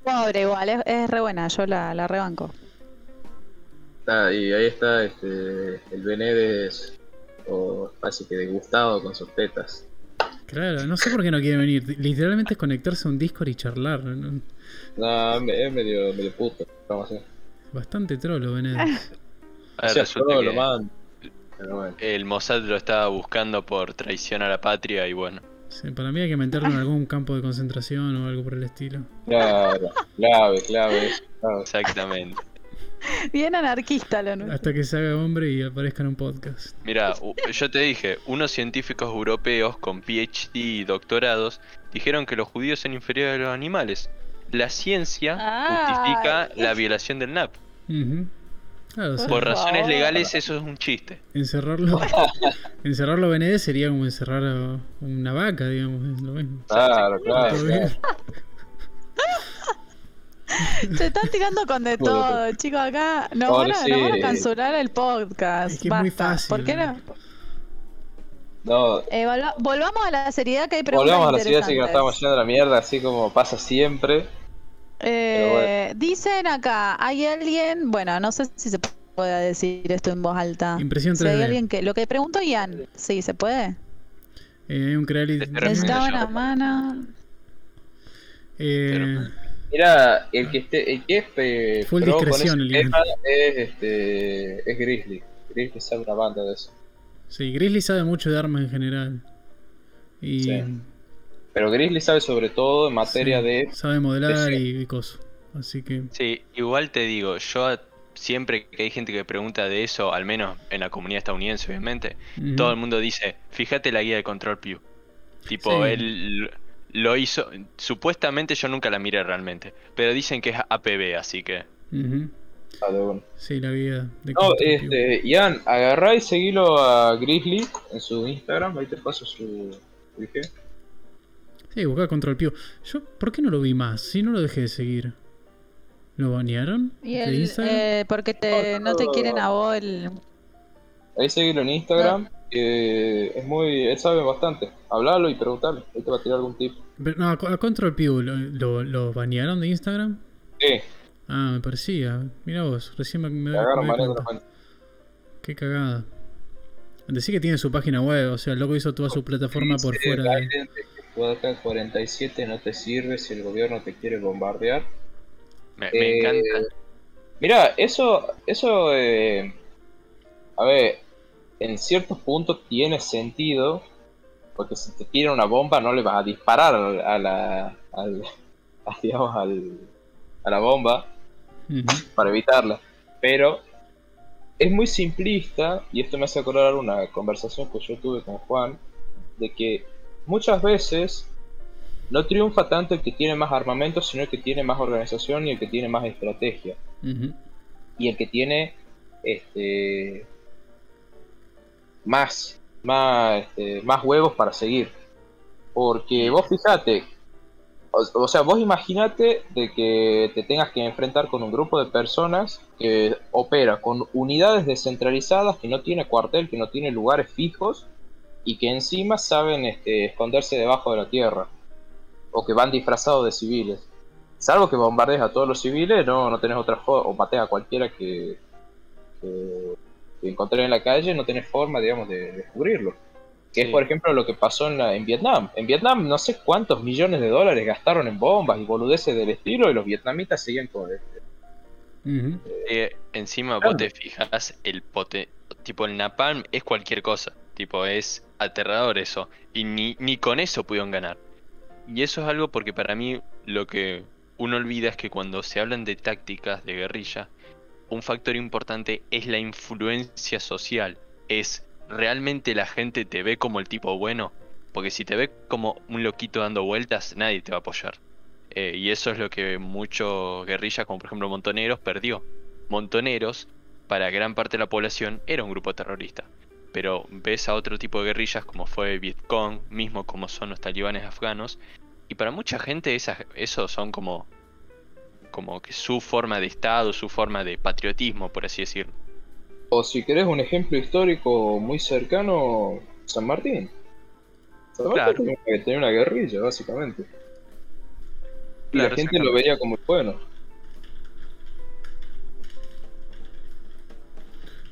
Pobre igual, es, es re buena, yo la, la rebanco. Está, y ahí está este, el Benedes, o así que degustado con sus tetas. Claro, no sé por qué no quiere venir. Literalmente es conectarse a un Discord y charlar. ¿no? No, es me- es medio, medio puto. Vamos a hacer. Bastante trolo, Benedes. A ver, O sea, resulta todo que lo mando. Pero bueno. el Mossad lo estaba buscando por traición a la patria y bueno. Sí, para mí hay que meterlo en algún campo de concentración o algo por el estilo. Claro, clave, clave, clave. Exactamente. Bien anarquista lo nuestro. Hasta que se haga hombre y aparezca en un podcast. Mira, yo te dije, unos científicos europeos con PhD y doctorados dijeron que los judíos son inferiores a los animales. La ciencia Ah, justifica la violación del NAP. Ujú. Claro, o sea, Por razones favor. legales eso es un chiste. encerrarlo, encerrarlo a Benedés sería como encerrar a una vaca, digamos, es lo mismo. Claro, claro. Claro. Se están tirando con de todo, chicos. Acá nos van, a, sí. nos van a censurar el podcast. Es que es muy fácil. ¿Por qué no? No, Eh, volva- volvamos a la seriedad que hay preguntas volvamos a la ciudad, así que nos estamos yendo a la mierda, así como pasa siempre. Eh, Dicen acá, hay alguien, bueno, no sé si se puede decir esto en voz alta. Impresión Si hay 3D. alguien que, lo que preguntó Ian, sí, ¿se puede? Eh, hay un creali- Pero Necesitaba una mano. Eh, Mira, el que esté, el que es eh, Full pro con discreción, ese el tema es este es Grizzly. Grizzly sabe una banda de eso. sí, Grizzly sabe mucho de armas en general. Y Sí. Pero Grizzly sabe sobre todo en materia sí, de sabe modelar de- y, y cosas. Así que Sí, igual te digo, yo siempre que hay gente que pregunta de eso, al menos en la comunidad estadounidense obviamente, todo el mundo dice, fíjate la guía de Control Pew. Tipo, Sí. él lo hizo, supuestamente yo nunca la miré realmente, pero dicen que es APB, así que... Ujú. Ah, de una. Sí, la vida de No, este, Ian, agarrá y seguilo a Grizzly en su Instagram, ahí te paso su dije. Sí, busca Control Pew. Yo, ¿por qué no lo vi más? Si no lo dejé de seguir. ¿Lo banearon? Y ¿De el, eh, porque te, no te quieren a vos el... Ahí seguilo en Instagram, que es muy, él sabe bastante. Hablalo y preguntarle, ahí te va a tirar algún tip. Pero, no, a, a Control Pew, ¿lo, lo, lo banearon de Instagram? Sí, Ah, me parecía. Mira vos, recién me, me, te me cuenta. Qué cagada. Decí que tiene su página web, o sea, el loco hizo toda su plataforma por fuera de... Biden AK 47 no te sirve si el gobierno te quiere bombardear. Me, me Eh, encanta. Mira, eso, eso, eh, a ver, en ciertos puntos tiene sentido, porque si te tira una bomba no le vas a disparar a la, al, a, digamos, al, a la bomba para evitarla. Pero es muy simplista, y esto me hace acordar una conversación que yo tuve con Juan, de que muchas veces no triunfa tanto el que tiene más armamento, sino el que tiene más organización y el que tiene más estrategia. Y el que tiene este más más este, más huevos para seguir. Porque vos fíjate o, sea vos imaginate de que te tengas que enfrentar con un grupo de personas que opera con unidades descentralizadas que no tiene cuartel que no tiene lugares fijos y que encima saben este, esconderse debajo de la tierra o que van disfrazados de civiles. Salvo que bombardees a todos los civiles, no, no tenés otra forma, o mates a cualquiera que, que encontrés en la calle, no tenés forma, digamos, de descubrirlo. Que es, por ejemplo, lo que pasó en, la, en Vietnam. En Vietnam, no sé cuántos millones de dólares gastaron en bombas y boludeces del estilo, y los vietnamitas siguen con este. Ujú. Eh, encima Claro. vos te fijas, el pote, tipo el napalm es cualquier cosa, tipo es aterrador eso, y ni, ni con eso pudieron ganar. Y eso es algo porque para mí lo que uno olvida es que cuando se hablan de tácticas de guerrilla, un factor importante es la influencia social, es realmente la gente te ve como el tipo bueno, porque si te ve como un loquito dando vueltas, nadie te va a apoyar. Eh, y eso es lo que muchos guerrillas, como por ejemplo Montoneros, perdió. Montoneros, para gran parte de la población, era un grupo terrorista. Pero ves a otro tipo de guerrillas como fue Vietcong, mismo como son los talibanes afganos, y para mucha gente esos son como, como que su forma de Estado, su forma de patriotismo, por así decirlo. O si querés un ejemplo histórico muy cercano, San Martín. San Martín Claro. tenía, que tenía una guerrilla, básicamente. Y Claro, la gente lo veía como bueno.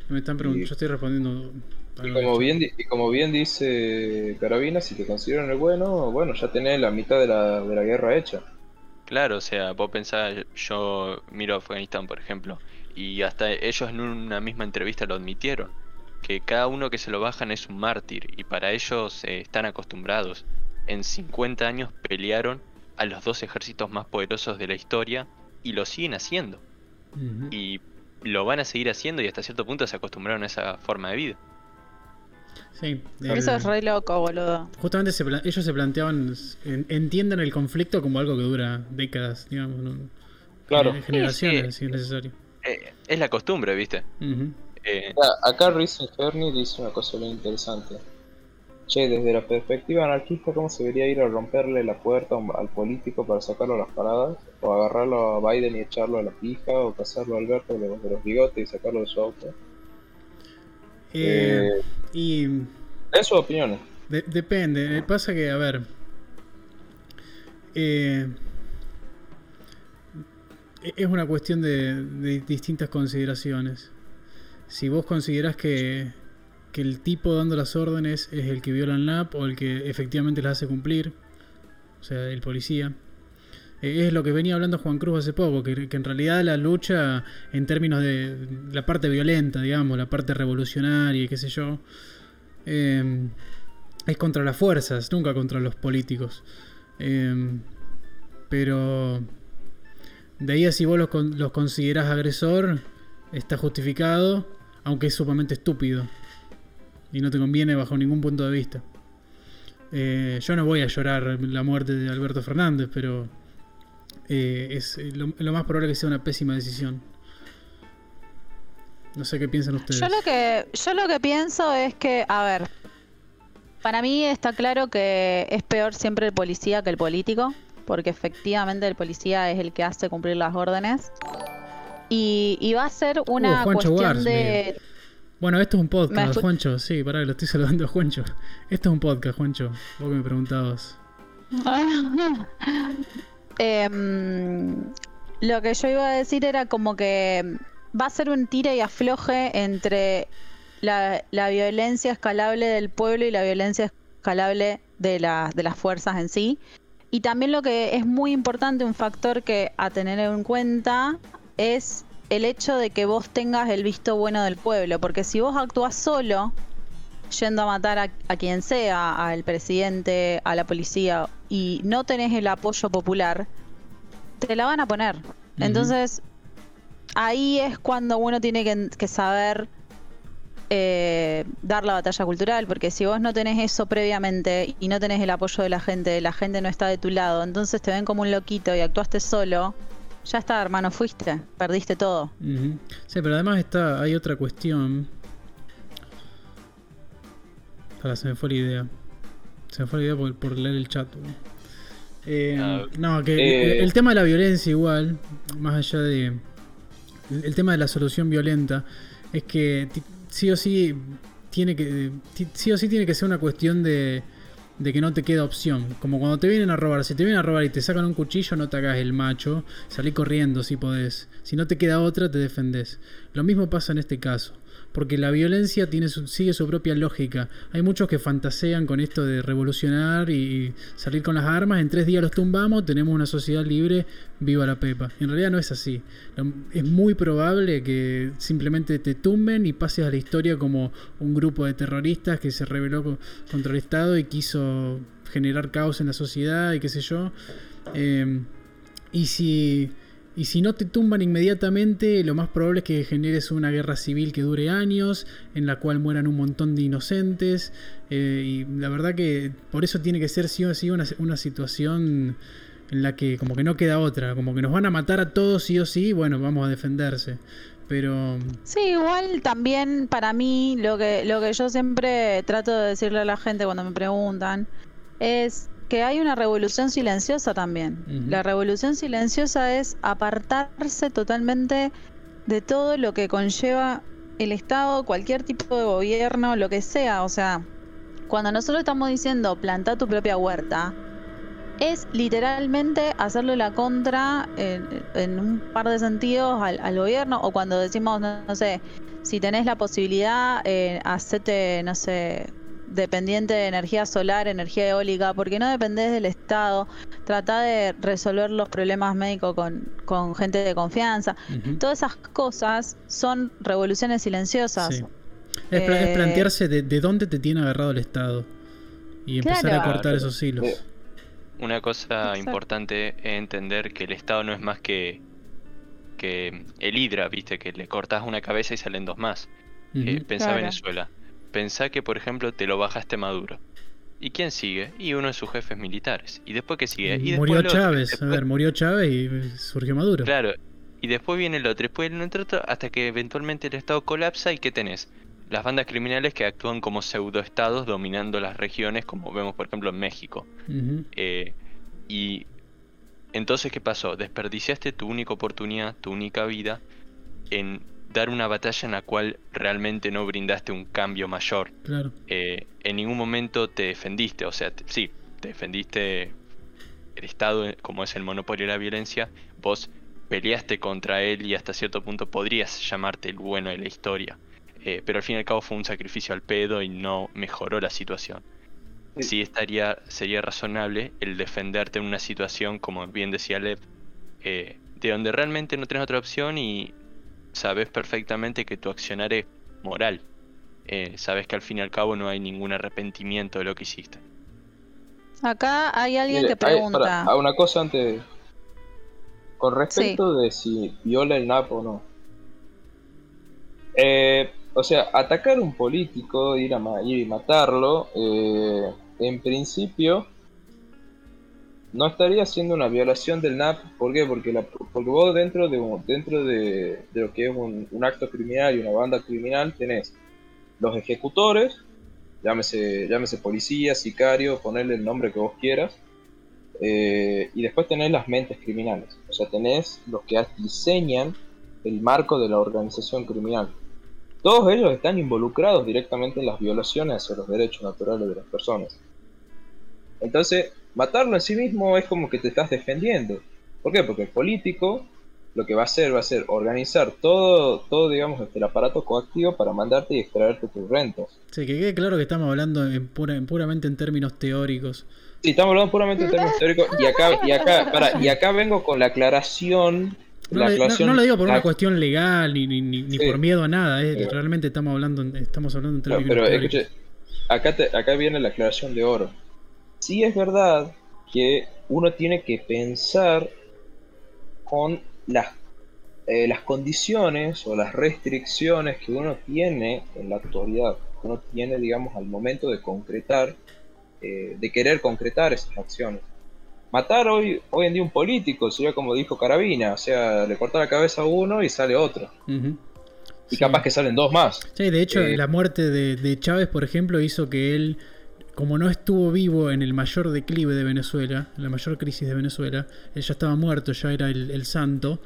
Me están preguntando, Y- yo estoy respondiendo. Y como, bien, y como bien dice Carabina, si te consideran el bueno, bueno, ya tenés la mitad de la, de la guerra hecha. Claro, o sea, vos pensás, yo miro Afganistán, por ejemplo, y hasta ellos en una misma entrevista lo admitieron, que cada uno que se lo bajan es un mártir, y para ellos eh, están acostumbrados. En 50 años pelearon a los dos ejércitos más poderosos de la historia, y lo siguen haciendo. Y lo van a seguir haciendo y hasta cierto punto se acostumbraron a esa forma de vida. Sí, Eso el- es re loco, boludo. Justamente se ellos se planteaban, en- entiendan el conflicto como algo que dura décadas, digamos, ¿no? Claro. Gener- generaciones Sí, si es necesario. Eh, es la costumbre, ¿viste? Ujú. Eh, Acá- Risen Fernie dice una cosa muy interesante. Che, desde la perspectiva anarquista, ¿cómo se debería ir a romperle la puerta al político para sacarlo a las paradas? O agarrarlo a Biden y echarlo a la pija, o pasarlo a Alberto de los, de los bigotes y sacarlo de su auto. Eh, Eh, y de- depende, eh, pasa que, a ver, eh, e- es una cuestión de, de distintas consideraciones. Si vos considerás que, que el tipo dando las órdenes es el que viola el NAP o el que efectivamente las hace cumplir, o sea, el policía, es lo que venía hablando Juan Cruz hace poco, que, en realidad la lucha en términos de la parte violenta, digamos, la parte revolucionaria y qué sé yo, eh, es contra las fuerzas, nunca contra los políticos. Eh, pero de ahí a si vos los, los considerás agresor, está justificado, aunque es sumamente estúpido. Y no te conviene bajo ningún punto de vista. Eh, yo no voy a llorar la muerte de Alberto Fernández, pero eh, es eh, lo, lo más probable que sea una pésima decisión. No sé qué piensan ustedes. Yo lo que yo lo que pienso es que, a ver, para mí está claro que es peor siempre el policía que el político, porque efectivamente el policía es el que hace cumplir las órdenes. Y, y va a ser una Uh, cuestión Wars, de... Bueno, esto es un ¿Me podcast, Juancho. Sí, pará, que lo estoy saludando a Juancho. Esto es un podcast, Juancho. Vos que me preguntabas. Em, lo que yo iba a decir era como que va a ser un tire y afloje entre la, la violencia escalable del pueblo y la violencia escalable de, de las fuerzas en sí. Y también lo que es muy importante, un factor que a tener en cuenta es el hecho de que vos tengas el visto bueno del pueblo, porque si vos actúas solo, yendo a matar a, a quien sea, al presidente, a la policía, y no tenés el apoyo popular, te la van a poner. Entonces, ahí es cuando uno tiene que, que saber eh, dar la batalla cultural, porque si vos no tenés eso previamente y no tenés el apoyo de la gente, la gente no está de tu lado, entonces te ven como un loquito y actuaste solo, ya está, hermano, fuiste, perdiste todo. Sí, pero además está, hay otra cuestión. Se me fue la idea. Se me fue la idea por, por leer el chat. Eh, Ah, no, que eh. el, tema de la violencia igual, más allá de... El, tema de la solución violenta es que sí o sí tiene que sí o sí tiene que ser una cuestión de, de que no te queda opción. Como cuando te vienen a robar, si te vienen a robar y te sacan un cuchillo, no te hagas el macho, salí corriendo si podés. Si no te queda otra, te defendés. Lo mismo pasa en este caso. Porque la violencia tiene su- sigue su propia lógica. Hay muchos que fantasean con esto de revolucionar y salir con las armas. En tres días los tumbamos, tenemos una sociedad libre, viva la pepa. En realidad no es así. Es muy probable que simplemente te tumben y pases a la historia como un grupo de terroristas que se rebeló co- contra el Estado y quiso generar caos en la sociedad y qué sé yo. Eh, y si, y si no te tumban inmediatamente, lo más probable es que generes una guerra civil que dure años, en la cual mueran un montón de inocentes. eh, y la verdad que por eso tiene que ser sí o sí una, una situación en la que como que no queda otra, como que nos van a matar a todos sí o sí, bueno, vamos a defenderse. Pero Sí, igual también para mí lo que, lo que yo siempre trato de decirle a la gente cuando me preguntan es que hay una revolución silenciosa también. La revolución silenciosa es apartarse totalmente de todo lo que conlleva el Estado, cualquier tipo de gobierno, lo que sea. O sea, cuando nosotros estamos diciendo planta tu propia huerta, es literalmente hacerle la contra en, en un par de sentidos al, al gobierno o cuando decimos, no, no sé, si tenés la posibilidad, eh, hacete, no sé, dependiente de energía solar, energía eólica, porque no dependés del Estado, trata de resolver los problemas médicos con, con gente de confianza. Todas esas cosas son revoluciones silenciosas. sí. es, Eh, plantearse de, de dónde te tiene agarrado el Estado y empezar a cortar esos hilos. Eh, Una cosa Exacto. importante es entender que el Estado no es más que que el Hidra, viste, que le cortas una cabeza y salen dos más. Eh, pensá Claro. Venezuela. Pensá que, por ejemplo, te lo bajaste Maduro. ¿Y quién sigue? Y uno de sus jefes militares. ¿Y después qué sigue? Y murió. Chávez, Después- a ver, murió Chávez y surgió Maduro. Claro. Y después viene el otro, después viene el otro, hasta que eventualmente el Estado colapsa y ¿qué tenés? Las bandas criminales que actúan como pseudoestados dominando las regiones, como vemos por ejemplo en México. Eh, y entonces, ¿qué pasó? Desperdiciaste tu única oportunidad, tu única vida, en dar una batalla en la cual realmente no brindaste un cambio mayor. Claro. Eh, en ningún momento te defendiste, o sea, te- sí, te defendiste el Estado eh, como es el monopolio de la violencia, vos peleaste contra él y hasta cierto punto podrías llamarte el bueno de la historia. Eh, pero al fin y al cabo fue un sacrificio al pedo y no mejoró la situación. Sí. Sí estaría, sería razonable el defenderte en una situación, como bien decía Lev, eh, de donde realmente no tenés otra opción y sabes perfectamente que tu accionar es moral. Eh, sabes que al fin y al cabo no hay ningún arrepentimiento de lo que hiciste. Acá hay alguien Mire, que hay- pregunta. ah, una cosa antes. Con respecto de si viola el NAP o no. Eh, o sea, atacar a un político, ir a ir y matarlo, eh, en principio no estaría haciendo una violación del NAP. ¿Por qué? Porque, porque vos dentro de dentro de, de lo que es un, acto criminal y una banda criminal tenés los ejecutores, llámese, llámese policía, sicario, ponerle el nombre que vos quieras. Eh, y después tenés las mentes criminales. O sea, tenés los que diseñan el marco de la organización criminal. Todos ellos están involucrados directamente en las violaciones hacia los derechos naturales de las personas. Entonces, matarlo en sí mismo es como que te estás defendiendo. ¿Por qué? Porque el político lo que va a hacer va a ser organizar todo, todo digamos, este, el aparato coactivo para mandarte y extraerte tus rentas. Sí, que quede claro que estamos hablando en pura, en puramente en términos teóricos. Sí, estamos hablando puramente en términos teóricos y acá, y acá, para, y acá vengo con la aclaración. No, la le- no- aclaración- no lo digo por una cuestión legal ni, ni, ni- ni Sí. por miedo a nada, Sí. realmente estamos hablando, en- estamos hablando en No, términos pero teóricos. escuche, acá, te- acá viene la aclaración de oro. Sí es verdad que uno tiene que pensar con las, eh, las condiciones o las restricciones que uno tiene en la actualidad, que uno tiene, digamos, al momento de concretar, eh, de querer concretar esas acciones. Matar hoy, hoy en día un político sería como dijo Carabina, o sea, le corta la cabeza a uno y sale otro. Y Sí. capaz que salen dos más. Sí, de hecho, Eh, la muerte de, de Chávez, por ejemplo, hizo que él, como no estuvo vivo en el mayor declive de Venezuela, en la mayor crisis de Venezuela, él ya estaba muerto, ya era el, el santo,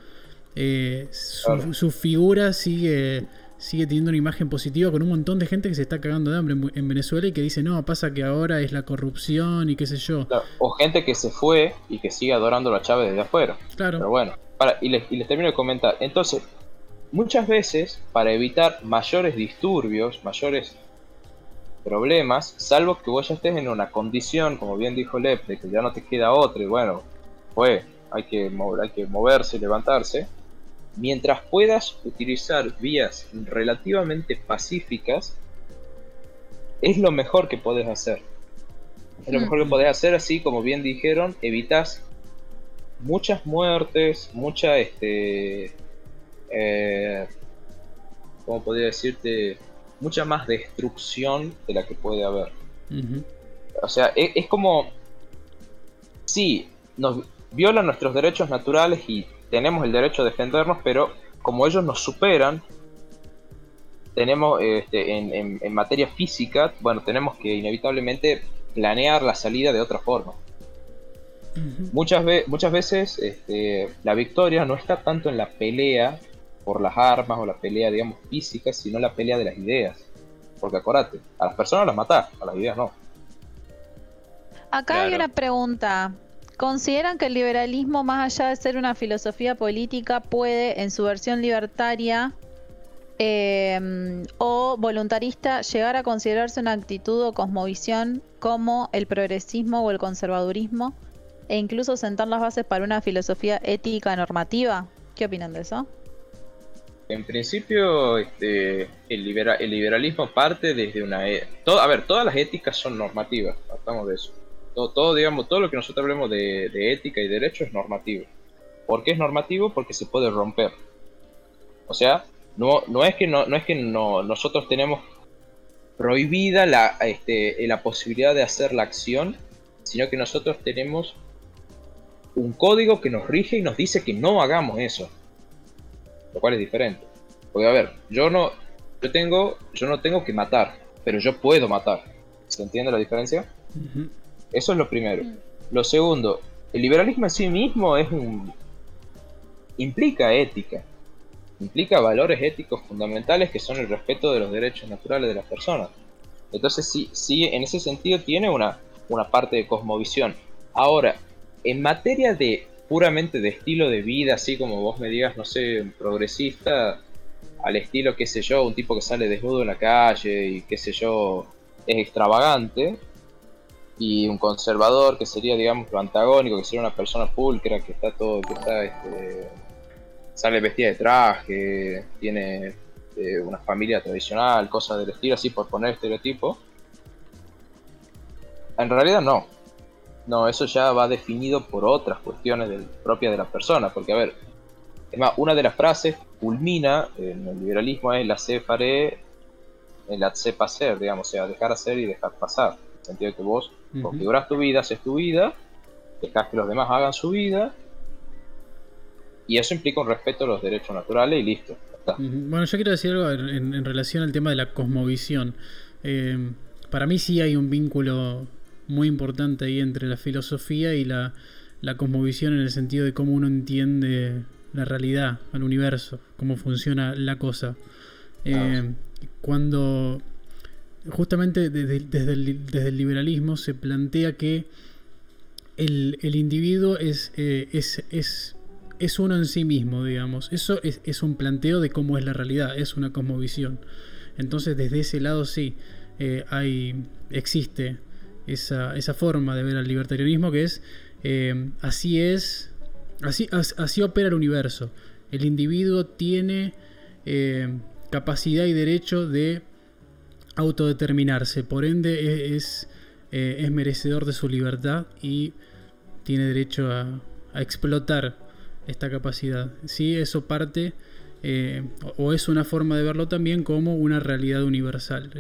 eh, su, Claro. su figura sigue, sigue teniendo una imagen positiva con un montón de gente que se está cagando de hambre en, en Venezuela y que dice, no, pasa que ahora es la corrupción y qué sé yo. Claro, O gente que se fue y que sigue adorando a Chávez desde afuera. Pero Claro, bueno, para, y, les, y les termino de comentar. Entonces, muchas veces, para evitar mayores disturbios, mayores problemas, salvo que vos ya estés en una condición, como bien dijo Lep, de que ya no te queda otra, y bueno, fue, hay que, hay que moverse, levantarse. Mientras puedas utilizar vías relativamente pacíficas, es lo mejor que podés hacer. Es lo Mm. mejor que podés hacer, así como bien dijeron, evitas muchas muertes, mucha, este, eh, ¿cómo podría decirte? Mucha más destrucción de la que puede haber. O sea, e- es, como, sí, nos violan nuestros derechos naturales y tenemos el derecho a defendernos, pero como ellos nos superan, tenemos, este, en, en- en materia física, bueno, tenemos que inevitablemente planear la salida de otra forma. Muchas, ve- muchas veces este, la victoria no está tanto en la pelea por las armas o la pelea, digamos, física, sino la pelea de las ideas. Porque acuérdate, a las personas las matás, a las ideas no. Acá hay una pregunta. ¿Consideran que el liberalismo, más allá de ser una filosofía política, puede, en su versión libertaria eh, o voluntarista, llegar a considerarse una actitud o cosmovisión como el progresismo o el conservadurismo e incluso sentar las bases para una filosofía ética normativa? ¿Qué opinan de eso? En principio, este, el, libera- el liberalismo parte desde una... e- a ver, todas las éticas son normativas, partamos de eso. Todo, todo, digamos, todo lo que nosotros hablemos de, de ética y derecho es normativo. ¿Por qué es normativo? Porque se puede romper. O sea, no, no es que, no, no es que no, nosotros tenemos prohibida la, este, la posibilidad de hacer la acción, sino que nosotros tenemos un código que nos rige y nos dice que no hagamos eso. Lo cual es diferente. Porque a ver, yo no, yo tengo, yo no tengo que matar, pero yo puedo matar. ¿Se entiende la diferencia? Eso es lo primero. Lo segundo, el liberalismo en sí mismo es un implica ética, implica valores éticos fundamentales que son el respeto de los derechos naturales de las personas. Entonces sí, sí, en ese sentido tiene una, una parte de cosmovisión. Ahora, en materia de puramente de estilo de vida, así como vos me digas, no sé, progresista, al estilo, qué sé yo, un tipo que sale desnudo en la calle y qué sé yo, es extravagante, y un conservador que sería, digamos, lo antagónico, que sería una persona pulcra, que está todo, que está, este, sale vestida de traje, tiene eh, una familia tradicional, cosas del estilo, así por poner estereotipo. En realidad no. No, eso ya va definido por otras cuestiones propias de la persona, porque a ver, es más, una de las frases culmina en el liberalismo es la se faré, la se pasar, digamos, o sea, dejar hacer y dejar pasar. En el sentido de que vos configuras tu vida, haces tu vida, dejas que los demás hagan su vida, y eso implica un respeto a los derechos naturales y listo. Bueno, yo quiero decir algo en, relación al tema de la cosmovisión. Eh, para mí sí hay un vínculo muy importante ahí entre la filosofía y la, la cosmovisión en el sentido de cómo uno entiende la realidad, al universo, cómo funciona la cosa. Eh, ah. Cuando justamente desde, el, liberalismo se plantea que el, individuo es, eh, es, es, es, uno en sí mismo, digamos. Eso es, un planteo de cómo es la realidad, es una cosmovisión. Entonces desde ese lado sí, eh, hay, existe esa, esa, forma de ver al libertarianismo que es así es Así, así opera el universo. El individuo tiene eh, capacidad y derecho de autodeterminarse, por ende es, eh, es, merecedor de su libertad y tiene derecho a, explotar esta capacidad. Sí, eso parte, eh, o es una forma de verlo también como una realidad universal.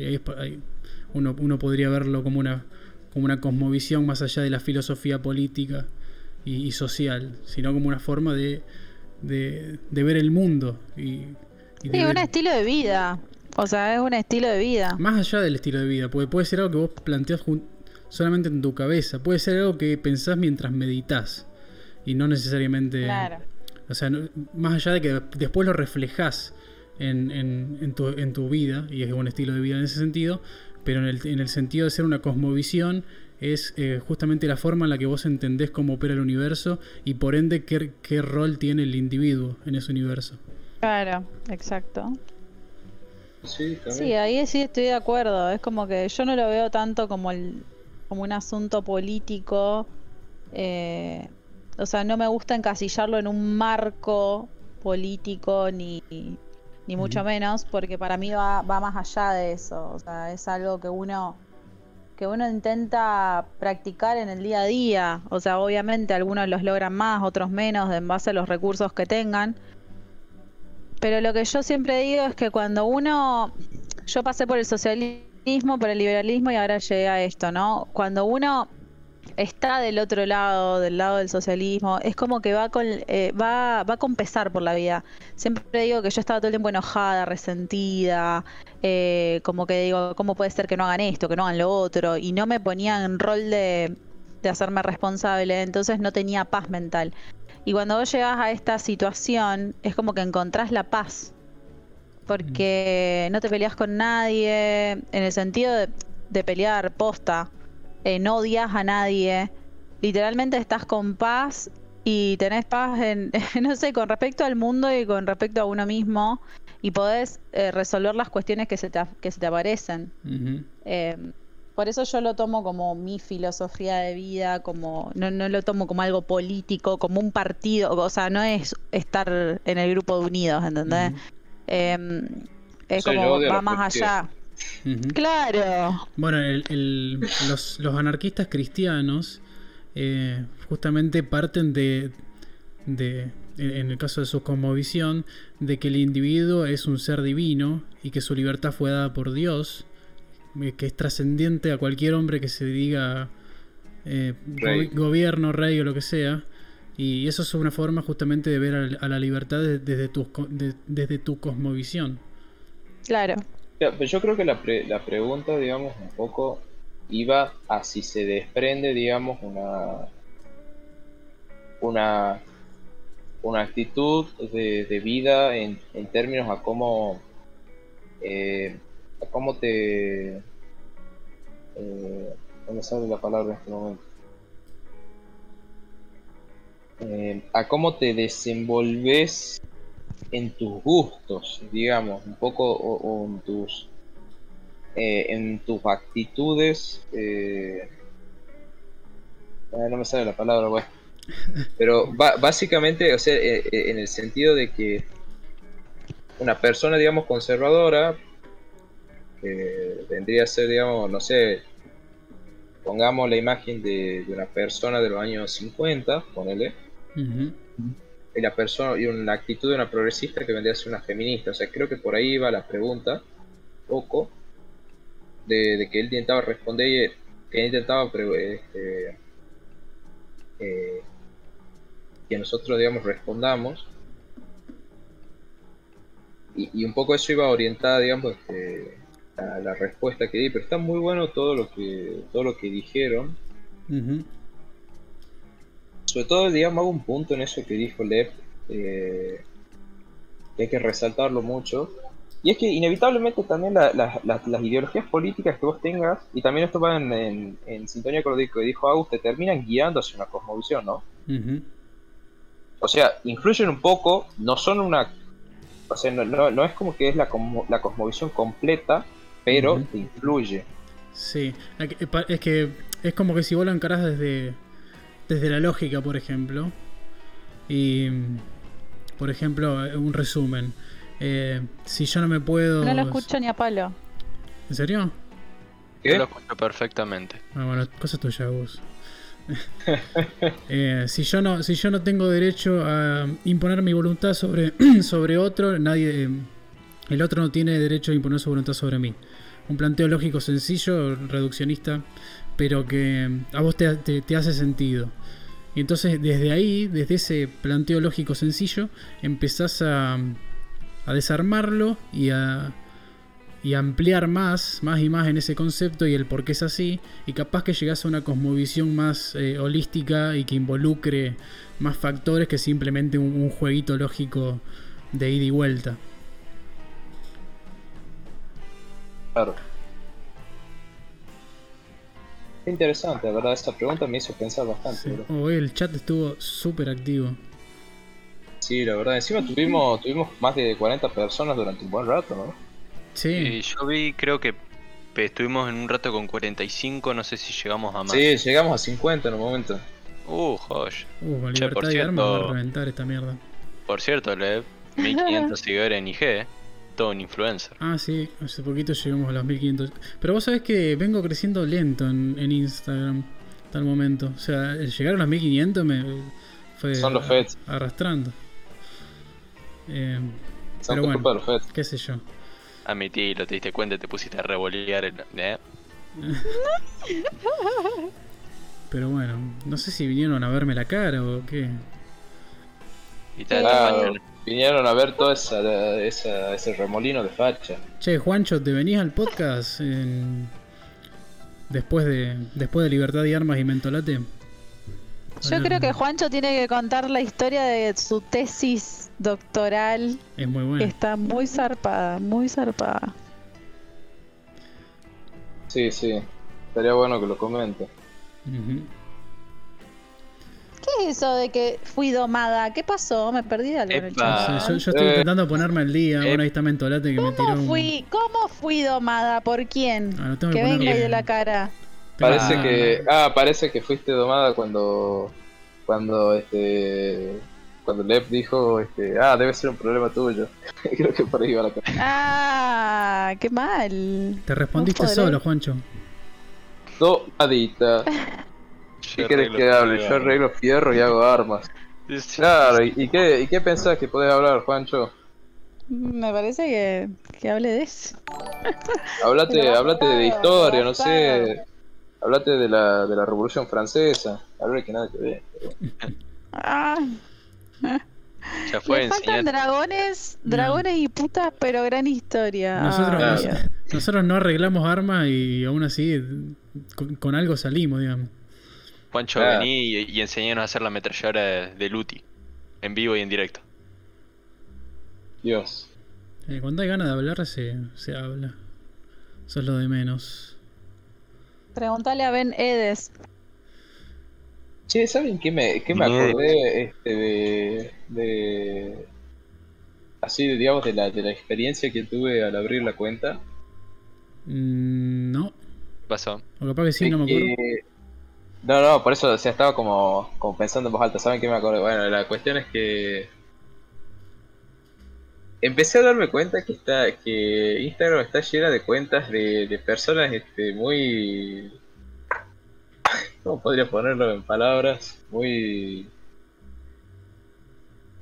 Uno, uno podría verlo como una, como una cosmovisión más allá de la filosofía política y, social, sino como una forma de, de, ver el mundo. Y, sí, un estilo de vida. O sea, es un estilo de vida. Más allá del estilo de vida, puede, puede ser algo que vos planteas solamente en tu cabeza, puede ser algo que pensás mientras meditas y no necesariamente... Claro. O sea, más allá de que después lo reflejás en, en, tu, en, tu, vida, y es un estilo de vida en ese sentido, pero en el, en el sentido de ser una cosmovisión es eh, justamente la forma en la que vos entendés cómo opera el universo y por ende qué, qué rol tiene el individuo en ese universo. Claro, exacto. Sí, sí, ahí sí estoy de acuerdo. Es como que yo no lo veo tanto como, el, como un asunto político. Eh, o sea, no me gusta encasillarlo en un marco político ni, ni mucho menos, porque para mí va, va más allá de eso. O sea, es algo que uno que uno intenta practicar en el día a día. O sea, obviamente algunos los logran más, otros menos, en base a los recursos que tengan. Pero lo que yo siempre digo es que cuando uno, yo pasé por el socialismo, por el liberalismo y ahora llegué a esto, ¿no? Cuando uno está del otro lado, del lado del socialismo, es como que va con, eh, va, va con pesar por la vida. Siempre digo que yo estaba todo el tiempo enojada, resentida, eh, como que digo, ¿cómo puede ser que no hagan esto, que no hagan lo otro? Y no me ponía en rol de, de hacerme responsable, entonces no tenía paz mental. Y cuando vos llegas a esta situación, es como que encontrás la paz. Porque no te peleas con nadie, en el sentido de, de pelear posta eh, no odias a nadie, literalmente estás con paz y tenés paz en, no sé, con respecto al mundo y con respecto a uno mismo y podés eh, resolver las cuestiones que se te, que se te aparecen. Eh, por eso yo lo tomo como mi filosofía de vida, como no, no lo tomo como algo político, como un partido, o sea, no es estar en el grupo de unidos, ¿entendés? es como va más allá. Claro. Bueno, los, anarquistas cristianos eh, justamente parten de, en, en el caso de su cosmovisión, de que el individuo es un ser divino y que su libertad fue dada por Dios, eh, que es trascendiente a cualquier hombre que se diga eh, Rey. go- gobierno, rey o lo que sea. Y eso es una forma justamente de ver a, la libertad de- desde, tu, de- desde tu cosmovisión. Claro. Pero yo creo que la, pre- la pregunta, digamos, un poco iba a si se desprende, digamos, una una, una actitud de, de vida en, en términos a cómo eh, a cómo te eh, no me sale la palabra en este momento. Eh, a cómo te desenvolves en tus gustos, digamos, un poco o, en tus eh, en tus actitudes eh, ah, no me sale la palabra, bueno. Pero básicamente, o sea, eh, eh, en el sentido de que una persona, digamos, conservadora, que vendría a ser, digamos, no sé, pongamos la imagen de, una persona de los años 50, ponele, Ujú. Y la persona y una actitud de una progresista que vendría a ser una feminista. O sea, creo que por ahí va la pregunta, poco, de, que él intentaba responder que intentaba este, eh, que nosotros, digamos, respondamos. Y, y un poco eso iba orientada, digamos, este, a la respuesta que di, pero está muy bueno todo lo que todo lo que dijeron. Ujú. Sobre todo, digamos, hago un punto en eso que dijo Lev, eh, que hay que resaltarlo mucho. Y es que inevitablemente también la- la- la- las ideologías políticas que vos tengas, y también esto va en, en- en sintonía con lo que dijo Agus, te terminan guiando hacia una cosmovisión, ¿no? O sea, influyen un poco, no son una... O sea, no, no- no es como que es la, la cosmovisión completa, pero te influye. Sí, es que- pa- es que es como que si vos lo encarás desde, desde la lógica, por ejemplo, y por ejemplo, un resumen. Eh, si yo no me puedo. No lo escucho ni a palo. ¿En serio? ¿Qué? Yo lo escucho perfectamente. Ah, bueno, cosa tuya, vos. Eh, si yo no si yo no tengo derecho a imponer mi voluntad sobre, sobre otro nadie el otro no tiene derecho a imponer su voluntad sobre mí un planteo lógico sencillo reduccionista pero que a vos te, te- te hace sentido y entonces desde ahí desde ese planteo lógico sencillo empezás a, desarmarlo y a ampliar más, más y más en ese concepto y el por qué es así, y capaz que llegas a una cosmovisión más eh, holística y que involucre más factores que simplemente un, un jueguito lógico de ida y vuelta. Claro. Qué interesante, la verdad, esta pregunta me hizo pensar bastante. Sí. bro. Hoy el chat estuvo súper activo. Sí, la verdad. Encima tuvimos, tuvimos más de 40 personas durante un buen rato, ¿no? Sí, yo vi, creo que estuvimos en un rato con 45, no sé si llegamos a más. Sí, llegamos a 50 en un momento. Uh, joya. uh, Che, libertad por de armas va a cierto- reventar esta mierda. Por cierto, Lev, 1500 seguidores en IG, eh. Todo un influencer. Ah, sí, hace poquito llegamos a los 1500. Pero vos sabés que vengo creciendo lento en, en Instagram hasta el momento. O sea, el llegar a los 1500 me fue Son los a- feds. arrastrando. Eh, Son Pero bueno. culpa de los feds. qué sé yo. Admitilo, te diste cuenta, te pusiste a revolear el... ¿eh? Pero bueno, no sé si vinieron a verme la cara o qué. Y te Claro, vinieron a ver todo esa, esa- ese remolino de facha. Che, Juancho, ¿te venís al podcast en- después de después de Libertad y Armas y Mentolate? Yo creo que Juancho tiene que contar la historia de su tesis doctoral, Es muy que bueno. está muy zarpada, muy zarpada. Sí, sí. Estaría bueno que lo comente. Ujú. ¿Qué es eso de que fui domada? ¿Qué pasó? Me perdí de algo en el. Sí, chat. yo, yo estoy Eh. intentando ponerme al día. Bueno, ahí está Mentolate que me tiró ¿Cómo un. fui, ¿Cómo fui domada? ¿Por quién? Ah, tengo que venga ahí de la cara. Parece Ah, que. Ah, parece que fuiste domada cuando. Cuando este. Cuando Lev dijo, este, ah, debe ser un problema tuyo. Creo que por ahí va la cosa. Ah, qué mal. Te respondiste No solo, Juancho. Domadita. ¿Qué arreglo que hable? Yo arreglo fierro y hago armas. Claro, ¿y, y qué, ¿y qué pensás que podés hablar, Juancho? Me parece que, que hable de eso. Hablate, hablate de historia, no sé. Hablate de la, de la Revolución Francesa. Algo que nada que ver. pero- Ah, Ya fue le faltan dragones, No. dragones y putas, pero gran historia. Nosotros, Ay, nos- Dios. nosotros no arreglamos armas y aún así con, con algo salimos, digamos. Claro. vení y, y enseñanos a hacer la ametralladora de, de Luti. En vivo y en directo. Dios. Eh, cuando hay ganas de hablar se, se habla. Eso es lo de menos. Preguntale a Ben Edes. Che, ¿saben qué me, qué me acordé este, de, de. Así, digamos, de la, de la experiencia que tuve al abrir la cuenta? Mm, no. ¿Qué pasó? O capaz que sí, De no me acuerdo. que- No, no, por eso o sea, estaba como, como pensando en voz alta. ¿Saben qué me acordé? Bueno, la cuestión es que. Empecé a darme cuenta que está que Instagram está llena de cuentas de, de personas este, muy. ¿Cómo podría ponerlo en palabras? Muy.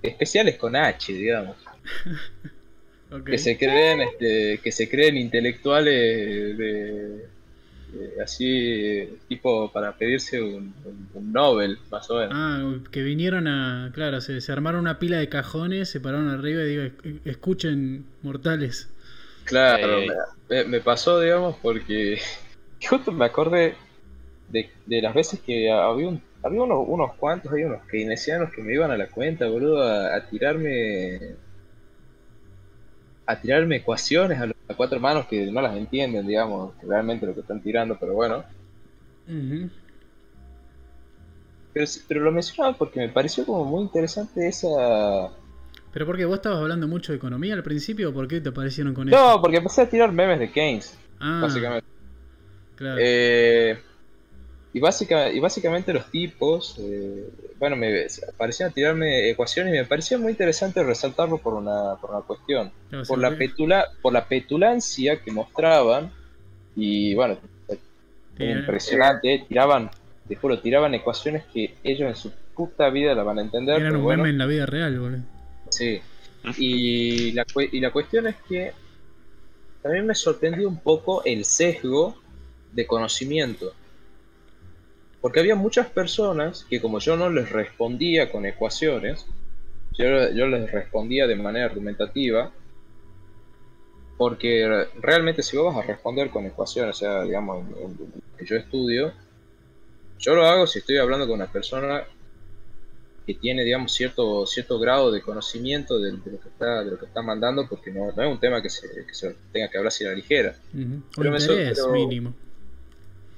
especiales con H, digamos. Que se creen, este, que se creen intelectuales de- así tipo para pedirse un, un- un Nobel, más o menos. Ah, que vinieron a. Claro, se, se armaron una pila de cajones, se pararon arriba y digo, "Es- escuchen, mortales. Claro, Eh. me, me pasó, digamos, porque justo me acordé de, de las veces que había, un, había unos, unos cuantos, hay unos keynesianos que me iban a la cuenta, boludo, a, a tirarme a tirarme ecuaciones a, los- a cuatro manos que no las entienden, digamos, realmente lo que están tirando, pero bueno. Pero, pero lo mencionaba porque me pareció como muy interesante esa... ¿Pero por qué? ¿Vos estabas hablando mucho de economía al principio o por qué te aparecieron con eso? No, porque empecé a tirar memes de Keynes, ah, básicamente. claro. Eh, y, básica, y básicamente los tipos, eh, bueno, me parecían tirarme ecuaciones y me parecía muy interesante resaltarlo por una, por una cuestión. Por la, petula, por la petulancia que mostraban y bueno, era impresionante, eh, tiraban, te juro, tiraban ecuaciones que ellos en su puta vida la van a entender. Eran un bueno. en la vida real, boludo. Sí. Y la, y la cuestión es que también me sorprendió un poco el sesgo de conocimiento. Porque había muchas personas que como yo no les respondía con ecuaciones, yo, yo les respondía de manera argumentativa, porque re- realmente si vos vas a responder con ecuaciones, o sea, digamos, que yo estudio, yo lo hago si estoy hablando con una persona que tiene, digamos, cierto, cierto grado de conocimiento de, de lo que está, de lo que está mandando, porque no, no es un tema que se, que se tenga que hablar así a la ligera. Pero me pero- mínimo.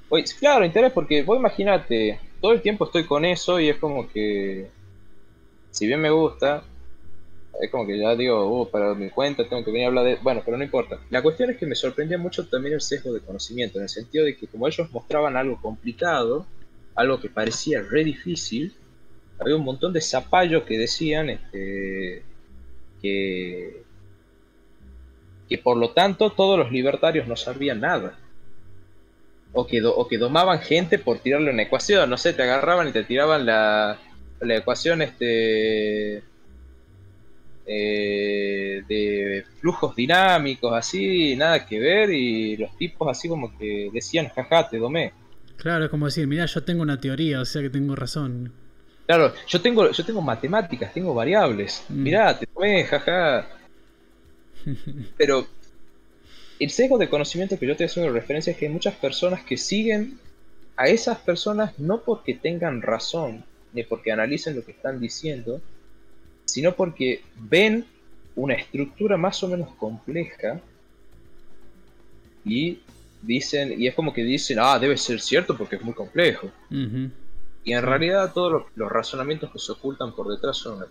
Oye, claro, interés, porque vos imagínate, todo el tiempo estoy con eso y es como que, si bien me gusta, es como que ya digo, uh, para mi cuenta tengo que venir a hablar de... Bueno, pero no importa. La cuestión es que me sorprendía mucho también el sesgo de conocimiento, en el sentido de que como ellos mostraban algo complicado, algo que parecía re difícil, había un montón de zapallos que decían este, que, que por lo tanto todos los libertarios no sabían nada. O que, do- o que domaban gente por tirarle una ecuación, no sé, te agarraban y te tiraban la, la ecuación este eh, de flujos dinámicos, así, nada que ver, y los tipos así como que decían, jaja, te domé. Claro, es como decir, mira, yo tengo una teoría, o sea que tengo razón. Claro, yo tengo, yo tengo matemáticas, tengo variables. Mm. Mirá, te tomé, jaja. Pero el sesgo de conocimiento que yo estoy haciendo referencia es que hay muchas personas que siguen a esas personas no porque tengan razón, ni porque analicen lo que están diciendo, sino porque ven una estructura más o menos compleja y dicen, y es como que dicen, ah, debe ser cierto porque es muy complejo. Y en realidad todos los, los razonamientos que se ocultan por detrás son una.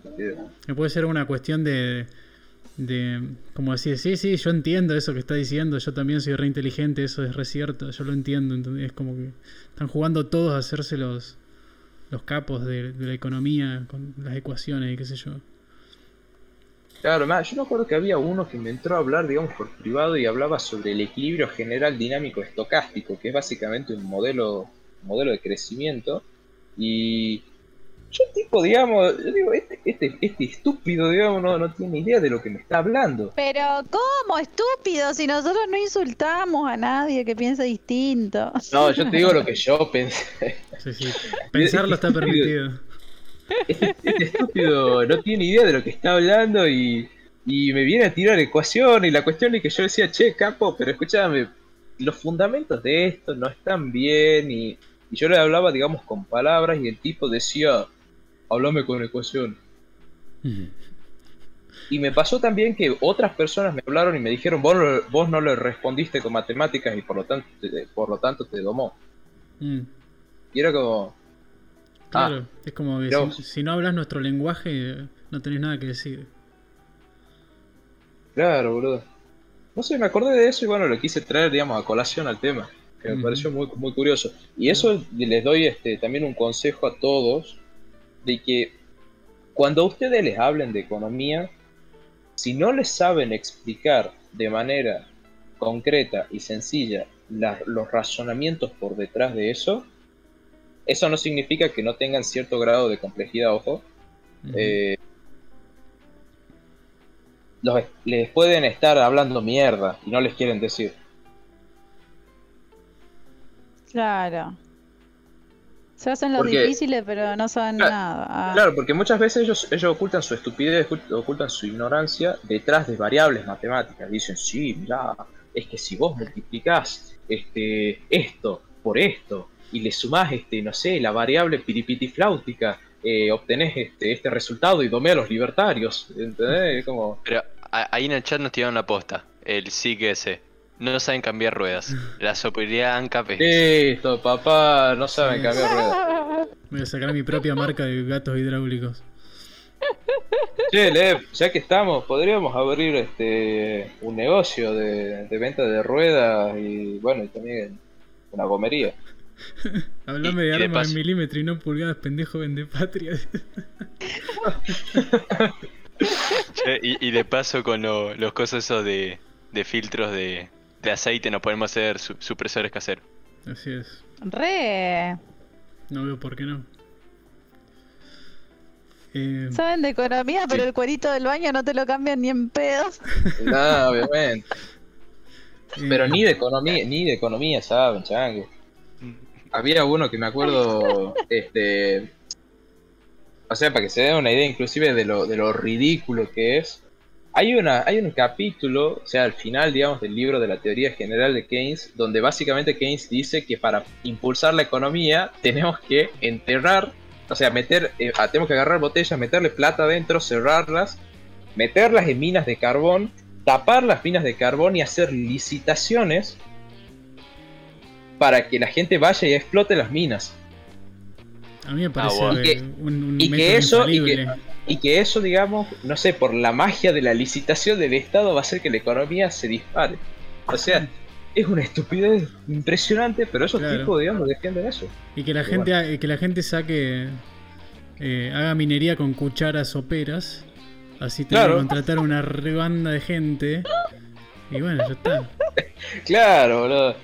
Que puede ser una cuestión de, de, como decir, sí, sí, yo entiendo eso que está diciendo, yo también soy re inteligente, eso es re cierto, yo lo entiendo, entonces es como que están jugando todos a hacerse los, los capos de, la economía con las ecuaciones y qué sé yo. Claro, más, yo me acuerdo que había uno que me entró a hablar, digamos, por privado y hablaba sobre el equilibrio general dinámico estocástico, que es básicamente un modelo, modelo de crecimiento. Y yo tipo, digamos, yo digo, este, este, este estúpido, digamos, no, no tiene idea de lo que me está hablando. Pero, ¿cómo estúpido? Si nosotros no insultamos a nadie que piense distinto. No, yo te digo lo que yo pensé. Sí, sí. Pensarlo está permitido. Este, este estúpido no tiene idea de lo que está hablando y, y me viene a tirar ecuaciones y la cuestión es que yo decía, che, capo, pero escúchame, los fundamentos de esto no están bien y, y yo le hablaba, digamos, con palabras y el tipo decía, hablame con ecuaciones. Y me pasó también que otras personas me hablaron y me dijeron, vos, no- vos no le respondiste con matemáticas y por lo tanto te, por lo tanto te domó. Mm, Y era como, claro, es como que si, no hablas nuestro lenguaje, no tenés nada que decir. claro, boludo. No sé, me acordé de eso y bueno, lo quise traer, digamos, a colación al tema. Que me pareció muy, muy curioso. Y eso les doy este, también un consejo a todos, de que cuando ustedes les hablen de economía, si no les saben explicar de manera concreta y sencilla la- los razonamientos por detrás de eso, eso no significa que no tengan cierto grado de complejidad, ojo. Eh, los, les pueden estar hablando mierda y no les quieren decir. Claro. Se hacen los Porque- difíciles, pero no saben Claro, nada. Ah. Claro, porque muchas veces ellos, ellos ocultan su estupidez, ocult- ocultan su ignorancia detrás de variables matemáticas. Dicen, sí, mirá, es que si vos multiplicás este, esto por esto y le sumás, este, no sé, la variable piripitifláutica, eh, obtenés este, este resultado y domé a los libertarios. ¿Entendés? Como, Pero ahí en el chat nos tiraron la posta. El sí que ese. No saben cambiar ruedas. La superioridad ANCAP es. listo, papá, no saben Sí. cambiar ruedas. Voy a sacar mi propia marca de gatos hidráulicos. Che, Lev, ya que estamos, podríamos abrir este un negocio de, de venta de ruedas y bueno, y también una gomería. Hablame de armas en milímetro y no pulgadas, pendejo vende patria. Che, y, y de paso con lo- los cosas esos de, de filtros de, de aceite nos podemos hacer su- supresores caseros. Así es. Re. No veo por qué no. Eh, Saben de economía, pero el cuerito del baño no te lo cambian ni en pedos. No, obviamente. eh, Pero ni de economía, ni de economía saben, chango. Había uno que me acuerdo, este, o sea, para que se den una idea inclusive de lo, de lo ridículo que es. Hay una, hay un capítulo, o sea, al final, digamos, del libro de la teoría general de Keynes, donde básicamente Keynes dice que para impulsar la economía tenemos que enterrar, o sea, meter, eh, ah, tenemos que agarrar botellas, meterle plata adentro, cerrarlas, meterlas en minas de carbón, tapar las minas de carbón y hacer licitaciones para que la gente vaya y explote las minas. A mí me parece bueno. Que- eh, un, un y que eso- y que-. Y que eso, digamos, no sé, por la magia de la licitación del Estado va a hacer que la economía se dispare. O sea, es una estupidez impresionante, pero esos Claro. tipos, digamos, defienden eso. Y que la Pero gente, eh, que la gente saque, eh, haga minería con cucharas soperas. Así te Claro. contratar una rebanda de gente. Y bueno, ya está. Claro, boludo.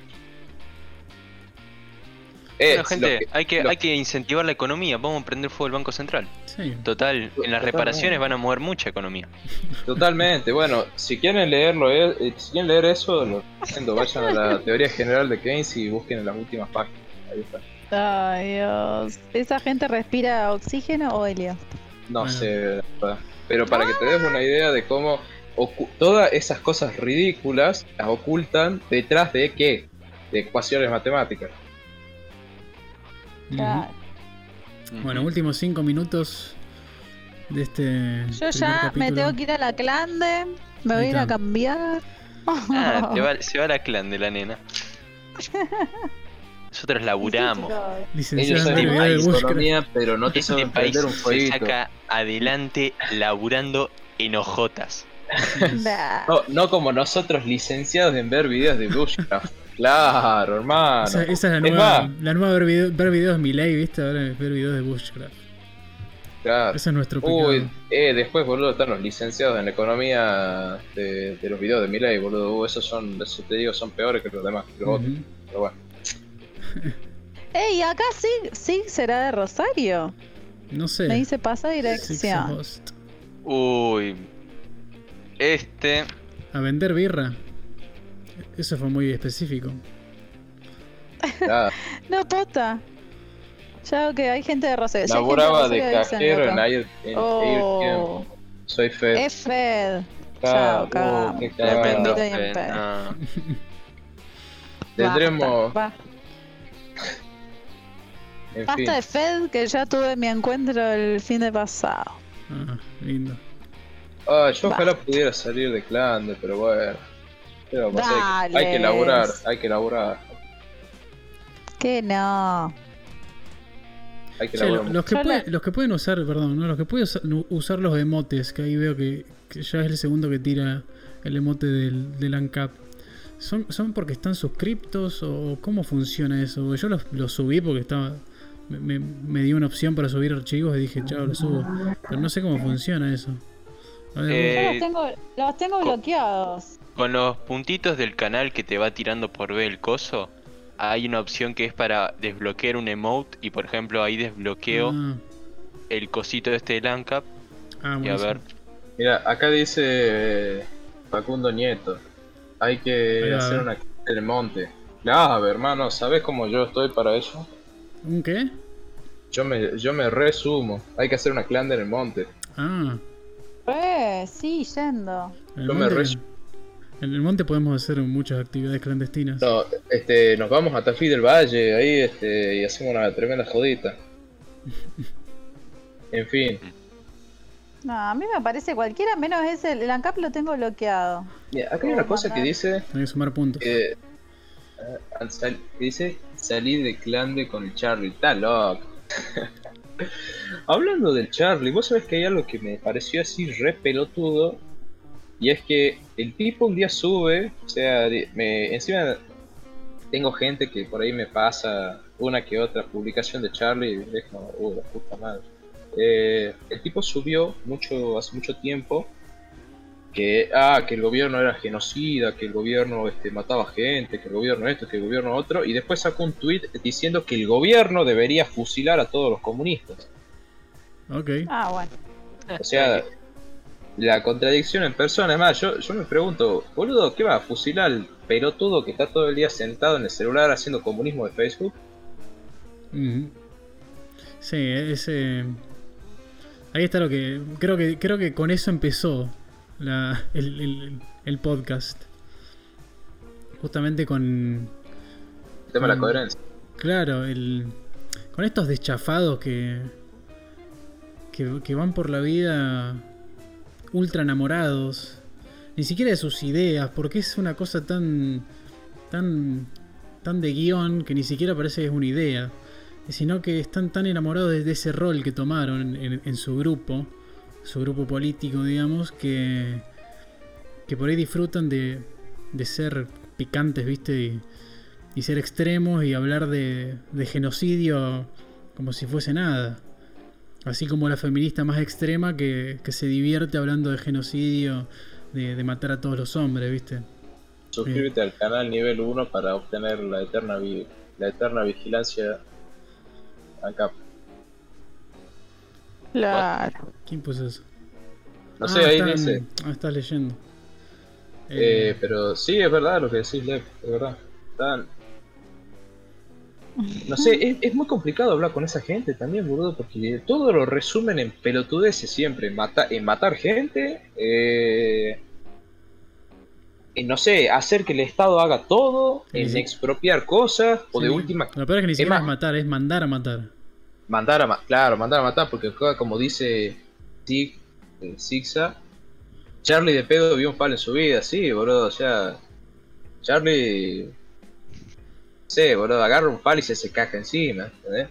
Bueno, Es gente, lo que- hay, que, lo- hay que incentivar la economía. Vamos a prender fuego el Banco Central. Sí. Total, en las Totalmente. reparaciones van a mover mucha economía. Totalmente. Bueno, si quieren leerlo, eh, eh, si quieren leer eso, lo recomiendo. Vayan a la teoría general de Keynes y busquen en las últimas páginas. Ahí está. Ay, Dios. ¿Esa gente respira oxígeno o helio? No Bueno. sé, la verdad. Pero para que te des una idea de cómo todas esas cosas ridículas las ocultan detrás de qué? De ecuaciones matemáticas. Claro. Bueno, últimos cinco minutos de este. Yo ya me tengo que ir a la clande. Me voy a ir a cambiar. Ah, te va- se va la clan de la nena. Nosotros laburamos. Licenciado Ellos en Bushcraft. economía, pero no te Este saben país un se saca adelante laburando en hojotas. Nah. No, no como nosotros licenciados en ver videos de Bushcraft. Claro, hermano. Esa, esa es la nueva, la nueva ver, video- ver videos mi ley, ¿viste? Ahora es ver videos de Bushcraft. Claro. Ese es nuestro pecado. Uy, eh, después, boludo, están los licenciados en economía de, de los videos de Miley, boludo. Uh, esos son, eso te digo, son peores que los demás. que los otros. Pero bueno. Ey, acá sí, sí será de Rosario. No sé. Me dice pasa dirección. Uy. Este. A vender birra. Eso fue muy específico. No, puta. Ya que hay gente de Rosario. Laboraba de Rosario, dicen, cajero en loco. Air, en Oh. Soy Fed. es Fed. Chao, Tremendo. en no. Tendremos, Basta, en basta fin. de Fed que ya tuve mi encuentro el fin de pasado. Ah, lindo. Ah, yo ojalá pudiera salir de Clande, pero bueno. Pero pues, hay, que- hay que Dales. laburar, hay que laburar, Que no. hay que lo- laburar. los, que Yo puede- la- los que pueden usar, perdón, ¿no? los que pueden usar, usar los emotes, que ahí veo que, que ya es el segundo que tira el emote del, del ANCAP. ¿Son, ¿Son porque están suscriptos o cómo funciona eso? Yo los, los subí porque estaba me, me- me dio una opción para subir archivos y dije, chao, los subo. Pero no sé cómo funciona eso. Ver, Eh, Yo los tengo, los tengo co- bloqueados. Con los puntitos del canal que te va tirando por B el coso, hay una opción que es para desbloquear un emote y por ejemplo ahí desbloqueo ah, el cosito este del ANCAP ah, y a ver. Mira, acá dice eh, Facundo Nieto. Hay que hacer una en el monte. Claro, hermano, ¿sabes cómo yo estoy para eso? ¿Un qué? Yo me, yo me resumo. Hay que hacer una clan en el monte. Ah, Eh, sí, yendo. el, Yo me monte, re- en el monte podemos hacer muchas actividades clandestinas. No, este, nos vamos a Tafí del Valle ahí este, y hacemos una tremenda jodita. En fin, No, a mí me parece cualquiera menos ese. El ANCAP lo tengo bloqueado. Mira, acá hay una cosa que dice Hay que sumar puntos. que al sal- dice salir de clande con el Charlie. Está loco. Hablando del Charlie, vos sabés que hay algo que me pareció así re pelotudo. Y es que el tipo un día sube, o sea, me, encima tengo gente que por ahí me pasa una que otra publicación de Charlie y es como, uh, la puta madre. Eh, el tipo subió mucho, hace mucho tiempo que, ah, que el gobierno era genocida, que el gobierno este, mataba gente, que el gobierno esto, que el gobierno otro, y después sacó un tweet diciendo que el gobierno debería fusilar a todos los comunistas. Ok. Ah, bueno. O sea, la contradicción en persona. Además, yo, yo me pregunto, boludo, ¿qué va a fusilar al pelotudo que está todo el día sentado en el celular haciendo comunismo de Facebook? Sí, ese. Ahí está lo que. Creo que, creo que con eso empezó la, el, el- el podcast. Justamente con. El tema de la coherencia. Claro, el. Con estos deschafados que. Que, que van por la vida ultra enamorados. Ni siquiera de sus ideas, porque es una cosa tan. tan. tan de guion que ni siquiera parece que es una idea. Sino que están tan enamorados de, ese rol que tomaron en, en su grupo, su grupo político, digamos, que. que por ahí disfrutan de. de ser picantes, ¿viste? Y, y ser extremos y hablar de, de genocidio como si fuese nada. Así como la feminista más extrema que, que se divierte hablando de genocidio, de, de matar a todos los hombres, ¿viste? Suscríbete al canal nivel 1 para obtener la eterna, vi- la eterna vigilancia acá. Claro. ¿Quién puso eso? No sé, ahí dice. Ah, estás leyendo. Eh, Eh, pero sí, es verdad lo que decís, Lev, es verdad. Están... No sé, es, es muy complicado hablar con esa gente también, boludo, porque todo lo resumen en pelotudeces siempre, en, mata- en matar gente, eh, en, no sé, hacer que el Estado haga todo, Sí, en sí. expropiar cosas, o de sí, última, Lo peor es que ni siquiera es matar, es mandar a matar. mandar a matar, claro, mandar a matar, porque como dice eh, Zigza, Charlie de pedo vio un palo en su vida, sí, boludo, o sea, Charlie, sé, boludo, agarra un palo y se se caga encima, ¿entendés?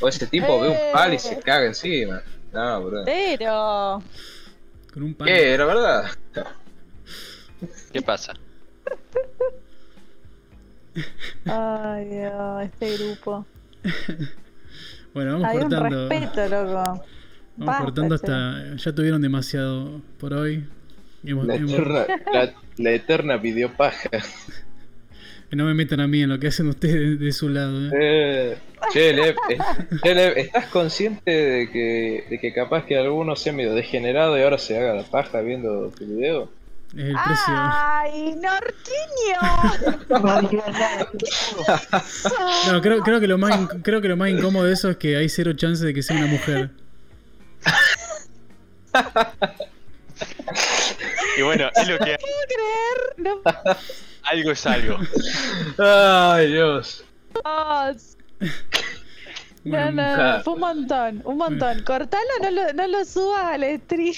O ese tipo ve un palo y se caga encima, no, boludo. Pero. Con un palo. ¿Qué? ¿Era verdad? ¿Qué pasa? Ay, Dios, este grupo. Bueno, vamos Hay un cortando. respeto, loco. Vamos Basta, cortando hasta. Ya tuvieron demasiado por hoy. Hemos, La hemos- eterna, la, la eterna videopaja. no me metan a mí en lo que hacen ustedes de su lado. ¿eh? Eh, che, Lev, eh, che, Lev, ¿estás consciente de que, de que capaz que alguno sea medio degenerado y ahora se haga la paja viendo tu video? Es el precio. ¡Ay, Norquiño! No, creo, creo, que lo más, creo que lo más incómodo de eso es que hay cero chance de que sea una mujer. Y bueno, es lo que creer. No algo es algo. Ay, Dios. No, no, fue un montón, un montón. Cortalo, no lo, no lo subas al stream.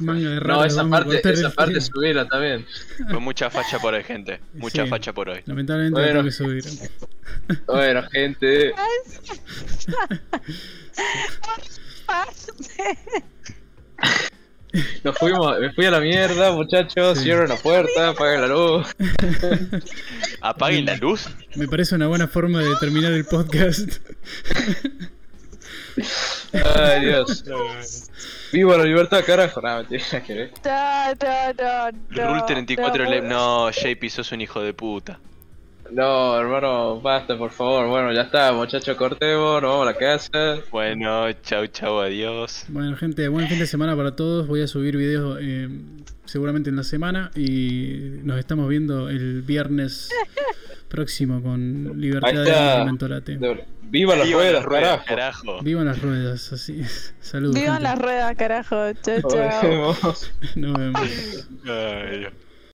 de No, esa parte, esa parte subila también. Fue mucha facha por hoy, gente. Mucha Sí. facha por hoy. Lamentablemente Bueno. tengo que subir. Bueno, gente. Nos fuimos, me fui a la mierda, muchachos. Sí. Cierren la puerta, apaguen la luz. Apaguen la luz. Me parece una buena forma de terminar el podcast. Ay, Dios. Viva la libertad, carajo. No, mentira, que. No, no, no, no. Rule 34 no. No, JP, sos un hijo de puta. No, hermano, basta, por favor. Bueno, ya está, muchachos, cortemos, nos vamos a la casa. Bueno, chau, chau, adiós. Bueno, gente, buen fin de semana para todos. Voy a subir videos eh, seguramente en la semana y nos estamos viendo el viernes próximo con Libertad de. Mentorate. Viva las Viva ruedas, carajo. carajo. Vivan las ruedas, así es. Saludos. Vivan gente. las ruedas, carajo. Chao, Nos chao. vemos. Nos vemos. Ay, Dios.